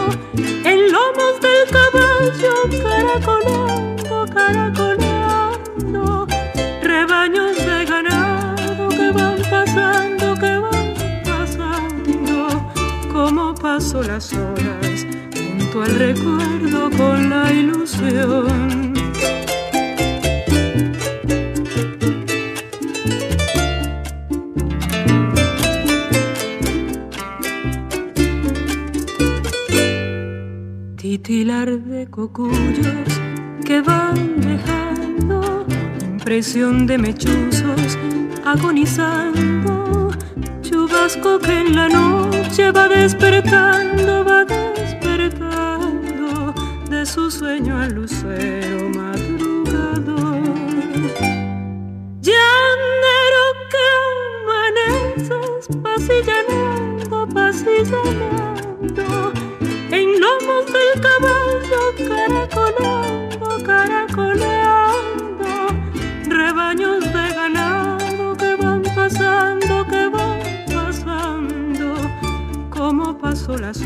en lomos del caballo, caracoleando, caracoleando, rebaños paso las horas junto al recuerdo con la ilusión. Titilar de cocuyos que van dejando impresión de mechuzos agonizando. Chubasco que en la noche va despertando, va despertando de su sueño al lucero madrugador. Llanero que amaneces, pasillanando, pasillanando, en lomos del caballo, caracoleando, caracoleando, rebaños las horas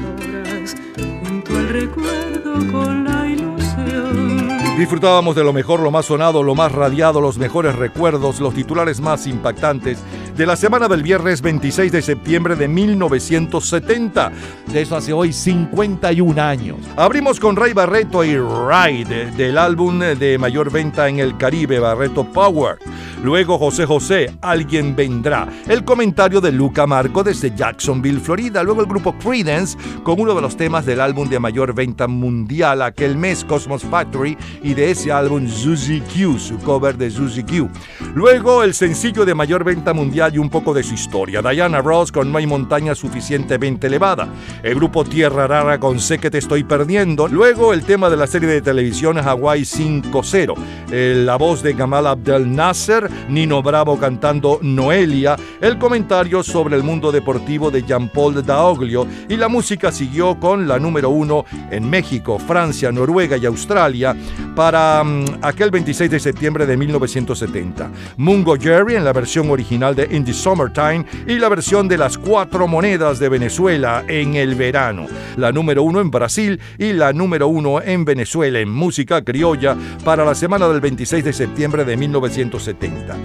junto al recuerdo con la ilusión. Disfrutábamos de lo mejor, lo más sonado, lo más radiado, los mejores recuerdos, los titulares más impactantes de la semana del viernes 26 de septiembre de 1970. De eso hace hoy 51 años. Abrimos con Ray Barreto y Ride del álbum de mayor venta en el Caribe, Barreto Power. Luego José José, Alguien Vendrá. El comentario de Luca Marco desde Jacksonville, Florida. Luego el grupo Creedence con uno de los temas del álbum de mayor venta mundial aquel mes, Cosmos Factory, y de ese álbum Suzy Q, su cover de Suzy Q. Luego el sencillo de mayor venta mundial y un poco de su historia. Diana Ross con No hay montaña suficientemente elevada. El grupo Tierra Rara con Sé que te estoy perdiendo. Luego el tema de la serie de televisión Hawaii 5-0. Eh, La voz de Gamal Abdel Nasser, Nino Bravo cantando Noelia. El comentario sobre el mundo deportivo de Jean-Paul Daoglio. Y la música siguió con la número uno en México, Francia, Noruega y Australia para mm, aquel 26 de septiembre de 1970. Mungo Jerry en la versión original de in the Summertime y la versión de Las Cuatro Monedas de Venezuela en el verano. La número uno en Brasil y la número uno en Venezuela en música criolla para la semana del 26 de septiembre de 1970.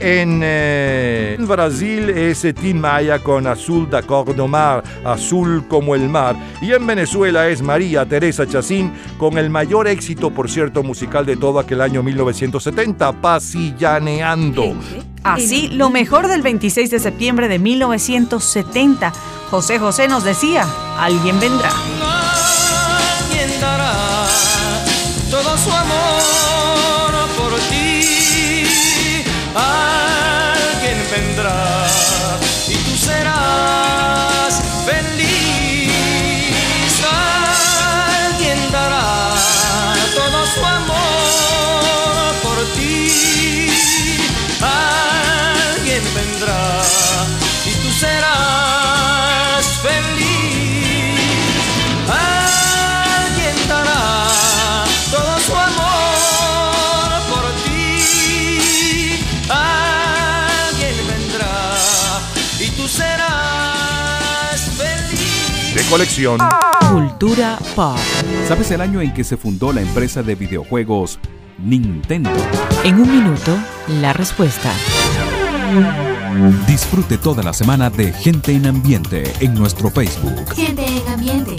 En, eh, en Brasil es Tim Maya con Azul da Cor do Mar, Azul como el mar. Y en Venezuela es María Teresa Chacín con el mayor éxito, por cierto, musical de todo aquel año 1970, Pasillaneando. Así, lo mejor del 26 de septiembre de 1970. José José nos decía, alguien vendrá. Colección. Cultura pop. ¿Sabes el año en que se fundó la empresa de videojuegos Nintendo? En un minuto, la respuesta. Disfrute toda la semana de Gente en Ambiente en nuestro Facebook Gente en ambiente,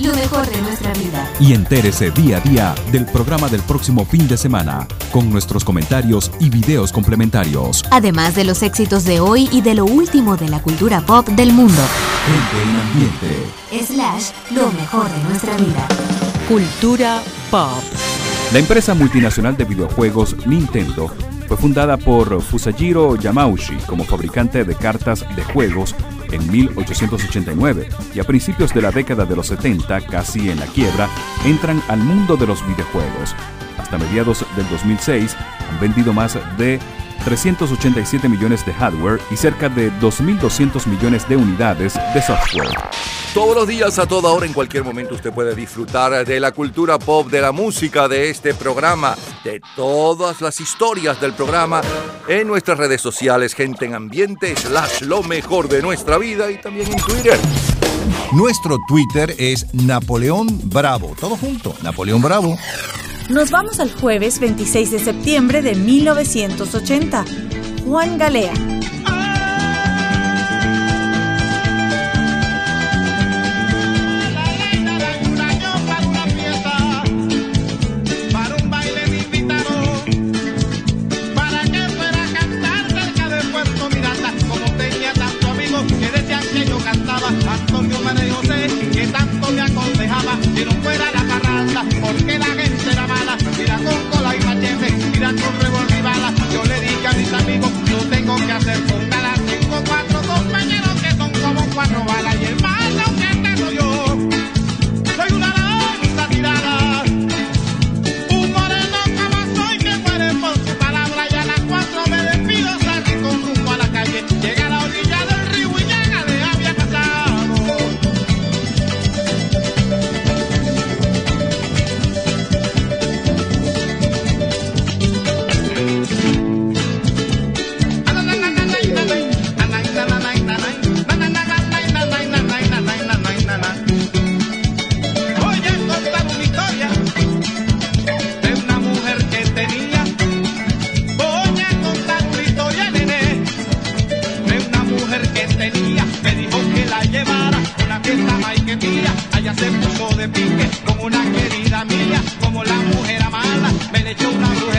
lo mejor de nuestra vida. y entérese día a día del programa del próximo fin de semana con nuestros comentarios y videos complementarios. Además de los éxitos de hoy y de lo último de la cultura pop del mundo. Gente en Ambiente. Slash, lo mejor de nuestra vida. Cultura pop. La empresa multinacional de videojuegos Nintendo fue fundada por Fusajiro Yamauchi como fabricante de cartas de juegos en 1889 y a principios de la década de los 70, casi en la quiebra, entran al mundo de los videojuegos. Hasta mediados del 2006 han vendido más de 387 millones de hardware y cerca de 2.200 millones de unidades de software. Todos los días, a toda hora, en cualquier momento, usted puede disfrutar de la cultura pop, de la música, de este programa, de todas las historias del programa en nuestras redes sociales, gente en ambiente, slash lo mejor de nuestra vida y también en Twitter. Nuestro Twitter es Napoleón Bravo. Todo junto, Napoleón Bravo. Nos vamos al jueves 26 de septiembre de 1980. Juan Galea. Antonio María José que tanto me aconsejaba Que no tengo que hacer con de con una querida mía. Como la mujer amada, me le echó una brujería.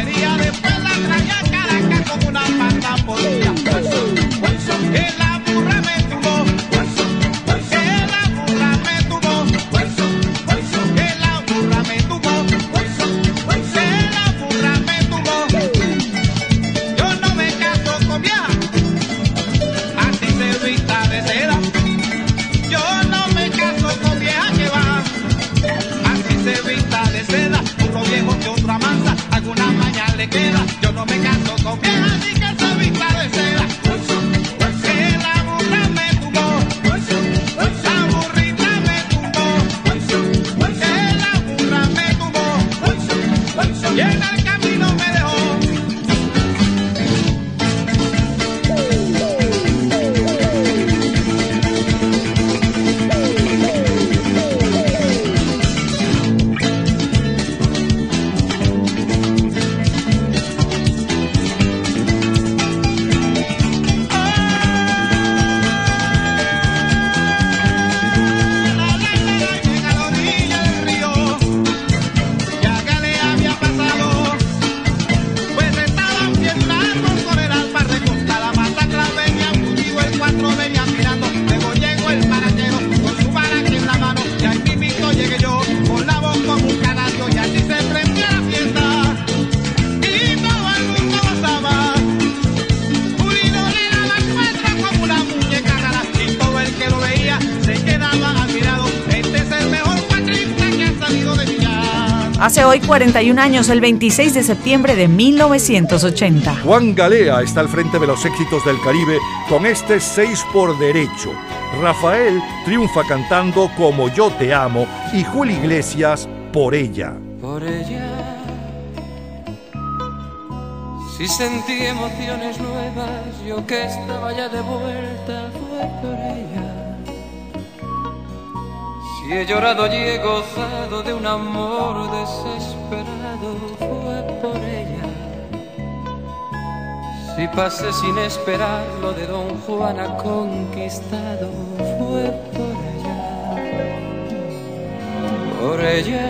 41 años, el 26 de septiembre de 1980. Juan Galea está al frente de los éxitos del Caribe con este 6 por derecho. Rafael triunfa cantando Como yo te amo y Julio Iglesias por ella. por ella. Si sentí emociones nuevas, yo que estaba ya de vuelta, fue por ella. Si he llorado y he gozado de un amor desesperado, fue por ella. Si pasé sin esperar lo de Don Juan ha conquistado, fue por ella. Por ella.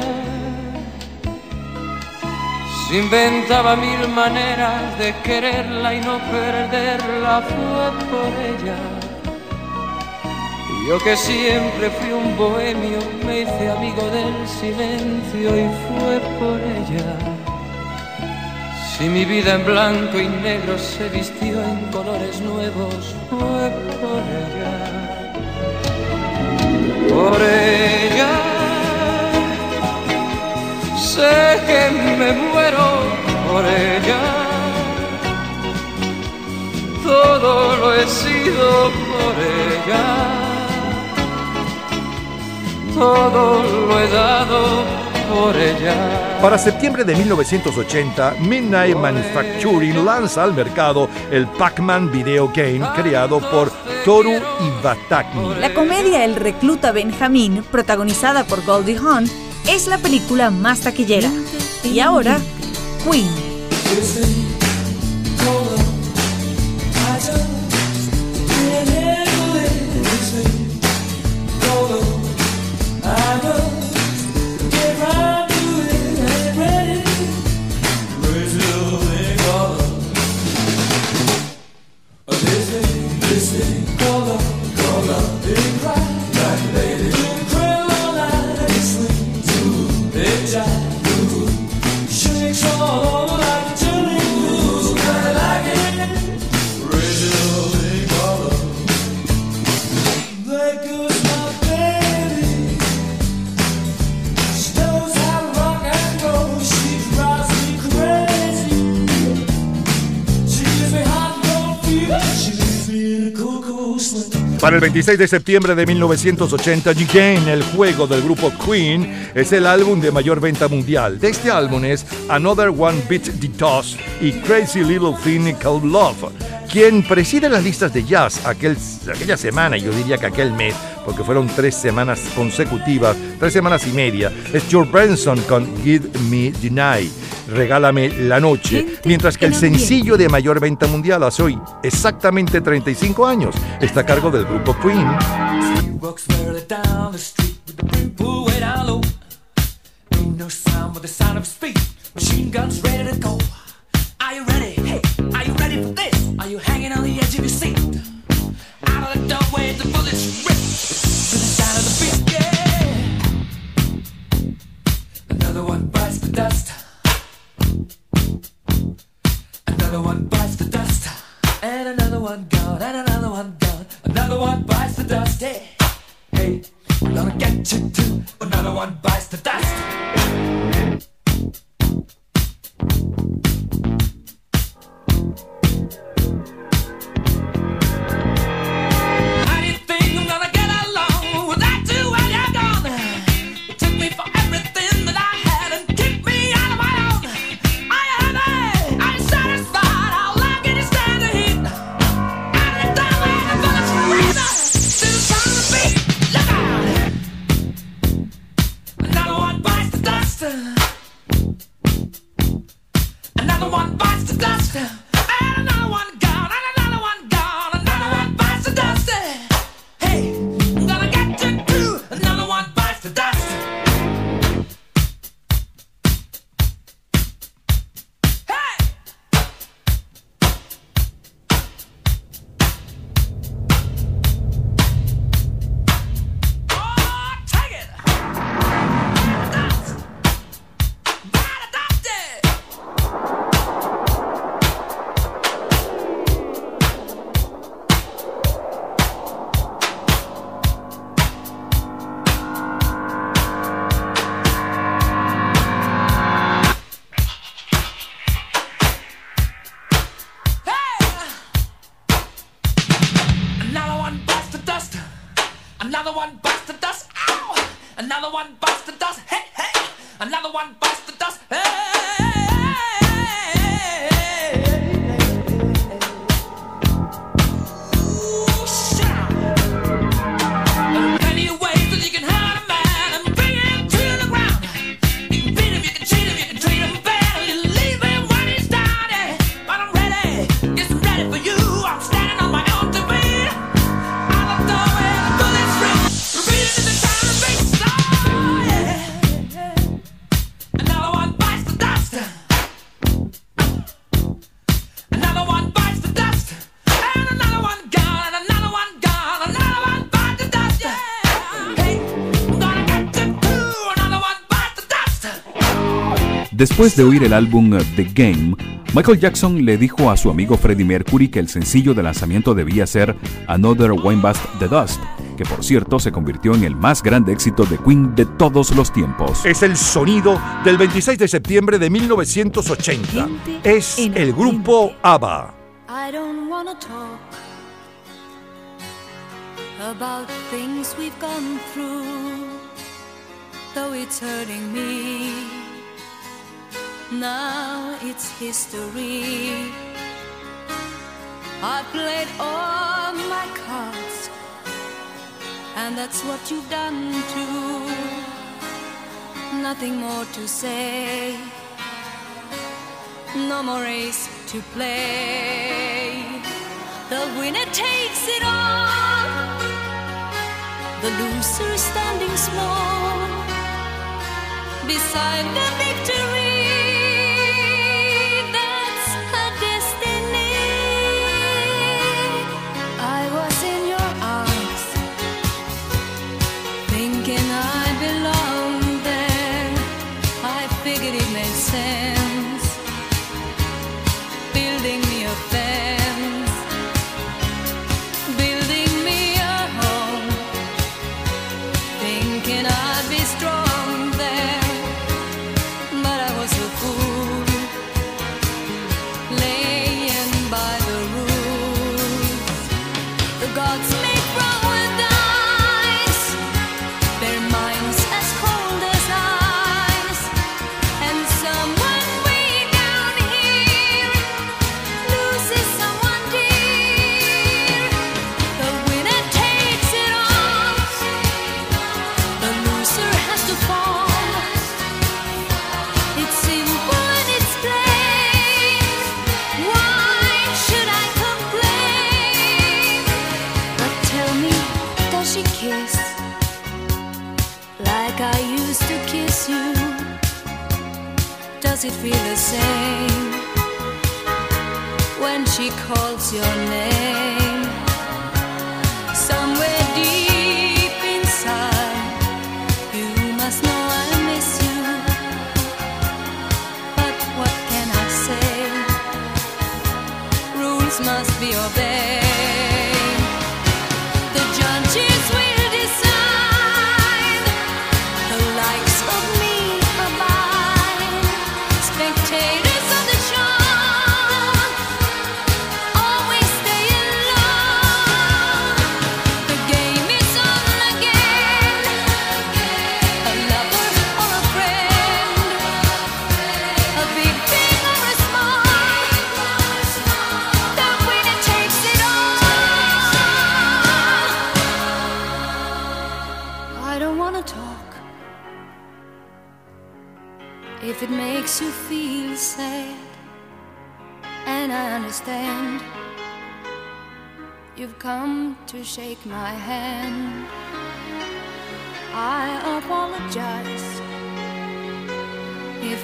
Se inventaba mil maneras de quererla y no perderla, fue por ella. Yo que siempre fui un bohemio, me hice amigo del silencio y fue por ella. Si mi vida en blanco y negro se vistió en colores nuevos, fue por ella. Por ella. Sé que me muero por ella. Todo lo he sido por ella. Todo lo he dado por ella. Para septiembre de 1980, Midnight Manufacturing lanza al mercado el Pac-Man Video Game creado por Toru Iwatani. La comedia El recluta Benjamín, protagonizada por Goldie Hawn, es la película más taquillera. Y ahora, Queen. El 26 de septiembre de 1980, Again, el juego del grupo Queen, es el álbum de mayor venta mundial. De este álbum es Another One Beat the Dust y Crazy Little Thing Called Love. Quien preside las listas de jazz aquel, aquella semana, yo diría que aquel mes, porque fueron tres semanas consecutivas, tres semanas y media, es George Benson con Give Me the Regálame la Noche, mientras que el sencillo de mayor venta mundial hace hoy exactamente 35 años está a cargo del grupo Queen. Walks further down the street with the brim pulled way down low. Ain't no sound but the sound of his feet. Machine guns ready to go. Are you ready? Hey, are you ready for this? Are you hanging on the edge of your seat? Out of the doorway, the bullets rip to the sound of the beat. Yeah. Another one bites the dust. Another one bites the dust. And another one gone. And another one gone. Another one bites the dust. Hey, hey, gonna get you too. Another one bites the dust. Awesome. Después de oír el álbum The Game, Michael Jackson le dijo a su amigo Freddie Mercury que el sencillo de lanzamiento debía ser Another Wine Bust the Dust, que por cierto se convirtió en el más grande éxito de Queen de todos los tiempos. Es el sonido del 26 de septiembre de 1980. Es el grupo ABBA. About things we've gone through, though it's hurting me. now it's history. I played all my cards, and that's what you've done too. Nothing more to say, no more race to play. The winner takes it all, the loser is standing small beside the victory.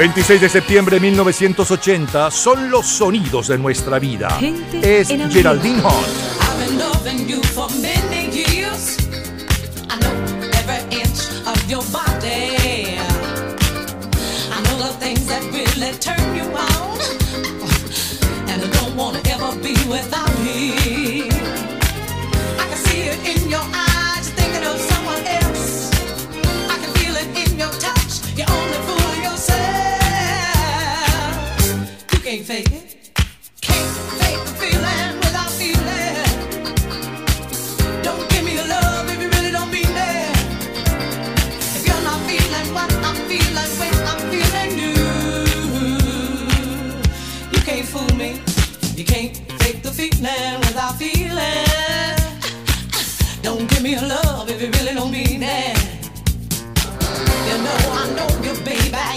26 de septiembre de 1980 son los sonidos de nuestra vida. Gente Es. Geraldine Hunt. I've been loving you for many years. I know every inch of your body. I know the things that really turn you on. And I don't want to ever be without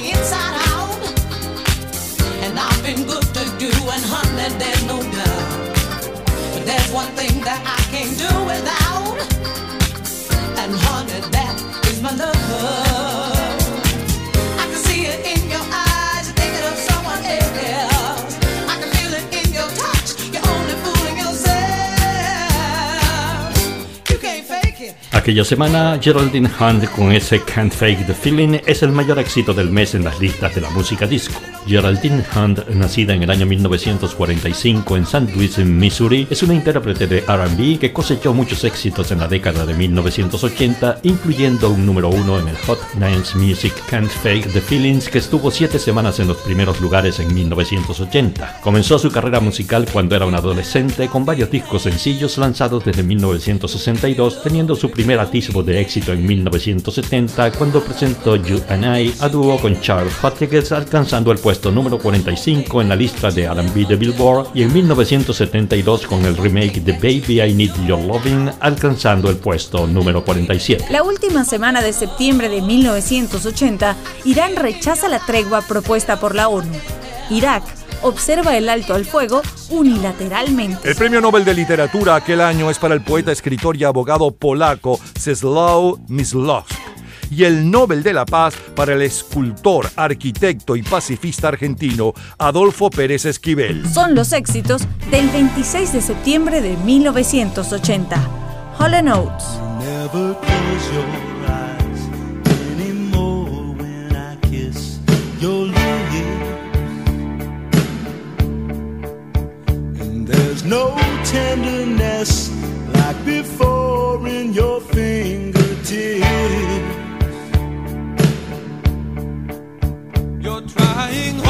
inside out. And I've been good to you, and honey, there's no doubt. But there's one thing that I can't do Aquella semana, Geraldine Hunt con ese Can't Fake the Feeling es el mayor éxito del mes en las listas de la música disco. Geraldine Hunt, nacida en el año 1945 en St. Louis, Missouri, es una intérprete de RB que cosechó muchos éxitos en la década de 1980, incluyendo un número uno en el Hot Dance Music Can't Fake the Feelings, que estuvo siete semanas en los primeros lugares en 1980. Comenzó su carrera musical cuando era un adolescente, con varios discos sencillos lanzados desde 1962, teniendo su primer atisbo de éxito en 1970 cuando presentó You and I a dúo con Charles Hodges, alcanzando el puesto número 45 en la lista de R&B de Billboard y en 1972 con el remake de Baby I Need Your Loving, alcanzando el puesto número 47. La última semana de septiembre de 1980, Irán rechaza la tregua propuesta por la ONU. Irak observa el alto al fuego unilateralmente. El premio Nobel de Literatura aquel año es para el poeta, escritor y abogado polaco Czesław Mislowski y el Nobel de la Paz para el escultor, arquitecto y pacifista argentino Adolfo Pérez Esquivel. Son los éxitos del 26 de septiembre de 1980. Hall Oates. There's no tenderness like before in your fingertips. You're trying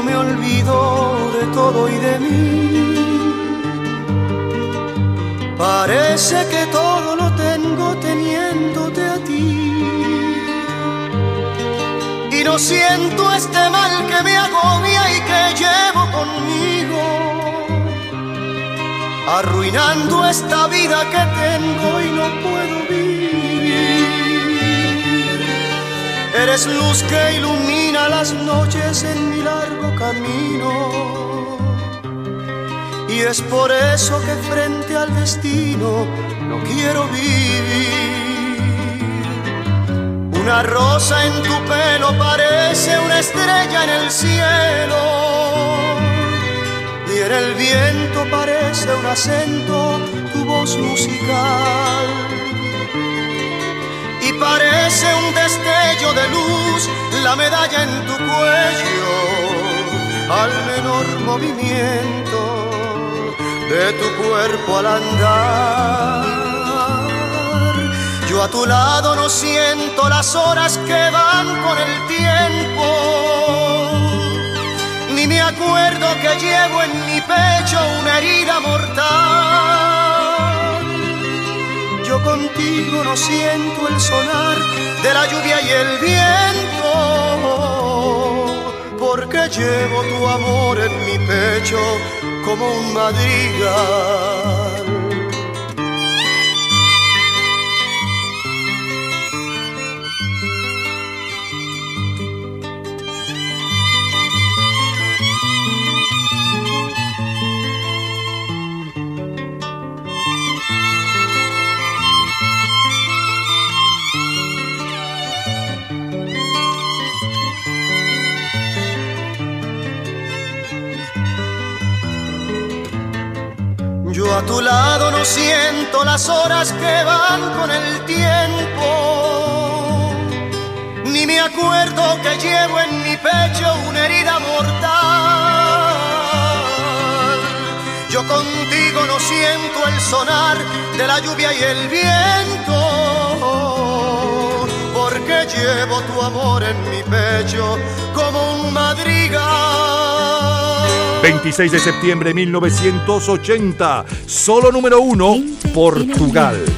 me olvido de todo y de mí. Parece que todo lo tengo teniéndote a ti. Y no siento este mal que me agobia y que llevo conmigo. Arruinando esta vida que tengo y no puedo vivir. Eres luz que ilumina las noches en es por eso que frente al destino no quiero vivir. Una rosa en tu pelo parece una estrella en el cielo. Y en el viento parece un acento tu voz musical. Y parece un destello de luz la medalla en tu cuello al menor movimiento de tu cuerpo al andar. Yo a tu lado no siento las horas que van con el tiempo, ni me acuerdo que llevo en mi pecho una herida mortal. Yo contigo no siento el sonar de la lluvia y el viento, porque llevo tu amor en mi pecho como un madrigal. Siento las horas que van con el tiempo, ni me acuerdo que llevo en mi pecho una herida mortal. Yo contigo no siento el sonar de la lluvia y el viento, porque llevo tu amor en mi pecho como un madrigal. 26 de septiembre de 1980, solo número uno, Portugal.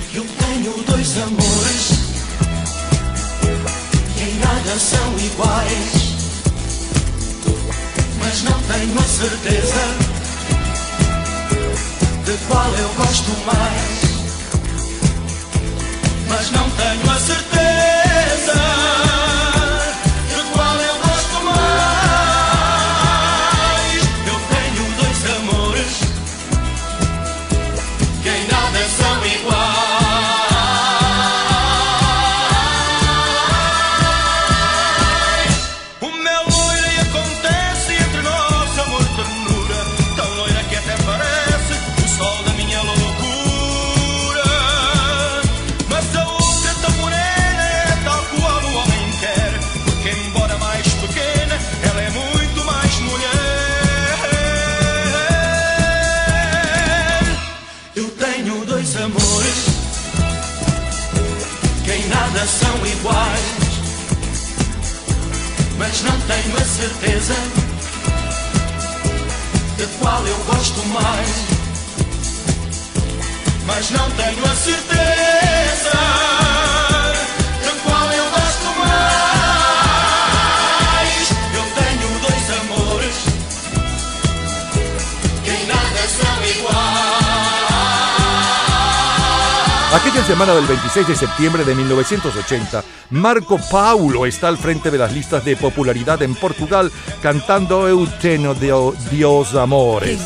de septiembre de 1980, Marco Paulo está al frente de las listas de popularidad en Portugal cantando Euteno Dios Amores.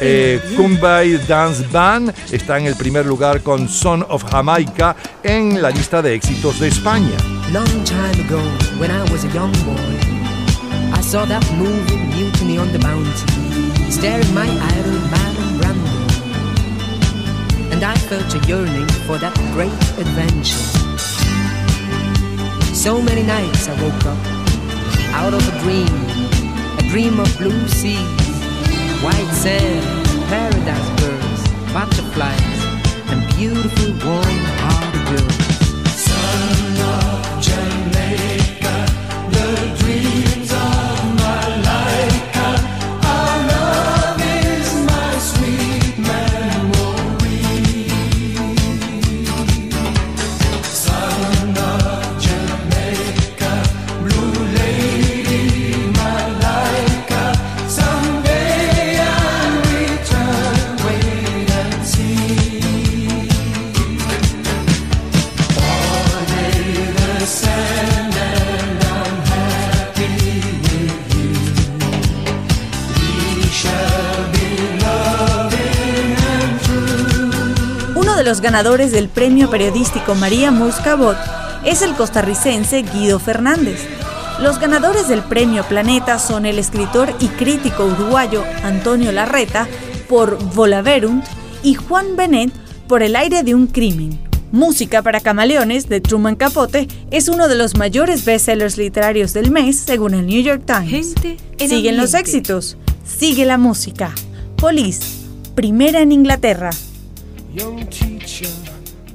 Eh, Kumbay Dance Band está en el primer lugar con Son of Jamaica en la lista de éxitos de España. Long time ago, when I was a young boy, I saw that movie Mutiny on the Mountain, staring my idol. And I felt a yearning for that great adventure. So many nights I woke up out of a dream, a dream of blue seas, white sand, paradise birds, butterflies, and beautiful warm-hearted girls. De los ganadores del premio periodístico María Murs Cabot es el costarricense Guido Fernández. Los ganadores del premio Planeta son el escritor y crítico uruguayo Antonio Larreta por Volaverunt y Juan Benet por El aire de un crimen. Música para Camaleones de Truman Capote es uno de los mayores bestsellers literarios del mes según el New York Times. en Siguen los éxitos, sigue la música. Police, primera en Inglaterra. Young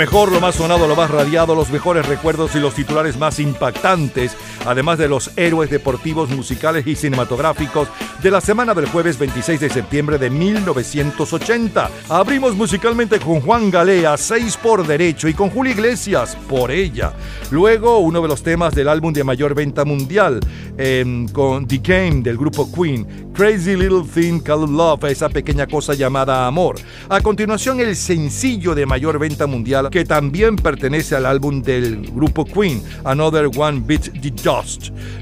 Mejor, lo más sonado, lo más radiado, los mejores recuerdos y los titulares más impactantes, además de los héroes deportivos, musicales y cinematográficos de la semana del jueves 26 de septiembre de 1980. Abrimos musicalmente con Juan Galea, 6 por derecho, y con Julio Iglesias, por ella. Luego, uno de los temas del álbum de mayor venta mundial, em, con The Game del grupo Queen, Crazy Little Thing Called Love, esa pequeña cosa llamada amor. A continuación, el sencillo de mayor venta mundial que también pertenece al álbum del grupo Queen, Another One Beat the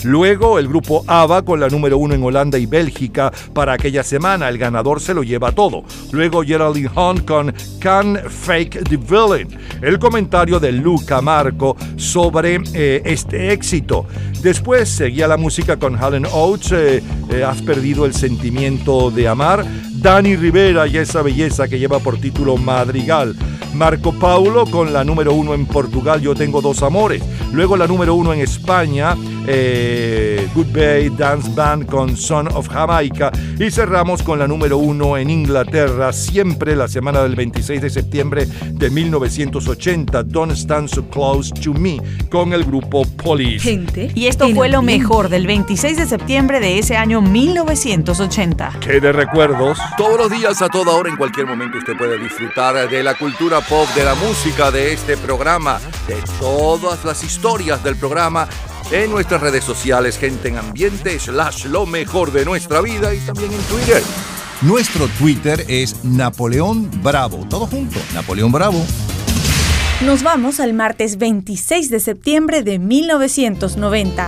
Luego, el grupo ABBA con la número uno en Holanda y Bélgica para aquella semana. El ganador se lo lleva todo. Luego, Geraldine Hunt con Can Fake the Villain. El comentario de Luca Marco sobre eh, este éxito. Después seguía la música con Helen Oates, eh, eh, Has perdido el sentimiento de amar. Dani Rivera y esa belleza que lleva por título Madrigal. Marco Paulo con la número uno en Portugal, Yo tengo dos amores. Luego la número uno en España, eh, Good Bay Dance Band con Son of Jamaica y cerramos con la número uno en Inglaterra, siempre la semana del 26 de septiembre de 1980, Don't Stand So Close to Me con el grupo Police. Gente. Y esto fue lo mejor del 26 de septiembre de ese año 1980. ¿Qué de recuerdos? Todos los días, a toda hora, en cualquier momento, usted puede disfrutar de la cultura pop, de la música, de este programa, de todas las historias del programa en nuestras redes sociales, gente en ambiente, slash lo mejor de nuestra vida y también en Twitter. Nuestro Twitter es Napoleón Bravo. Todo junto, Napoleón Bravo. Nos vamos al martes 26 de septiembre de 1990.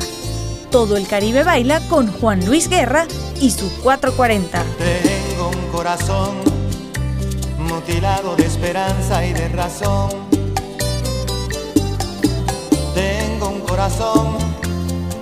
Todo el Caribe baila con Juan Luis Guerra y su 440. Tengo un corazón mutilado de esperanza y de razón. Tengo un corazón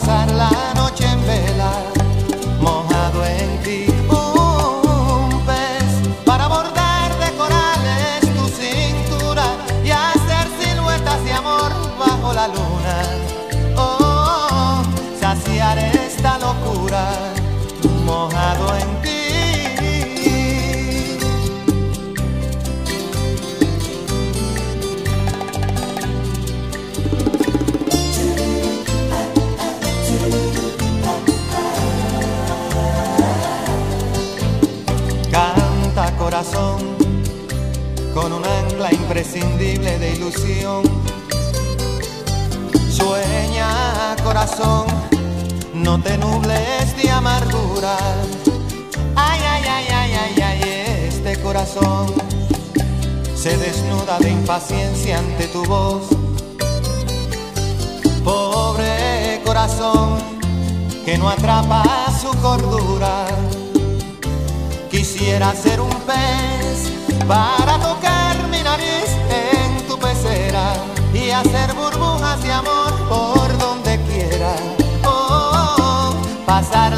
pasar Corazón con un ancla imprescindible de ilusión. Sueña corazón, no te nubles de amargura. Ay, ay, ay, ay, ay, ay, este corazón se desnuda de impaciencia ante tu voz. Pobre corazón que no atrapa su cordura. Quisiera ser un pez para tocar mi nariz en tu pecera y hacer burbujas de amor por donde quiera. Oh, pasar la noche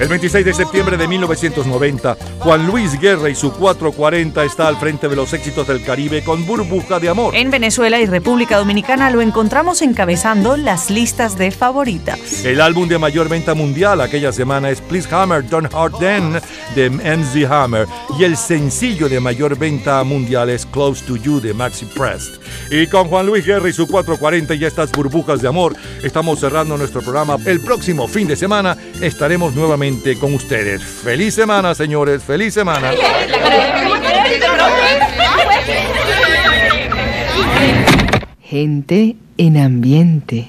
El 26 de septiembre de 1990, Juan Luis Guerra y su 440 está al frente de los éxitos del Caribe con Burbuja de Amor. En Venezuela y República Dominicana lo encontramos encabezando las listas de favoritas. El álbum de mayor venta mundial aquella semana es Please Hammer, Don't Hurt Then de MZ Hammer y el sencillo de mayor venta mundial es Close to You de Maxi Prest. Y con Juan Luis Guerra y su 440 y estas burbujas de amor, estamos cerrando nuestro programa. El próximo fin de semana estaremos nuevamente con ustedes. Feliz semana, señores, feliz semana. Gente en ambiente.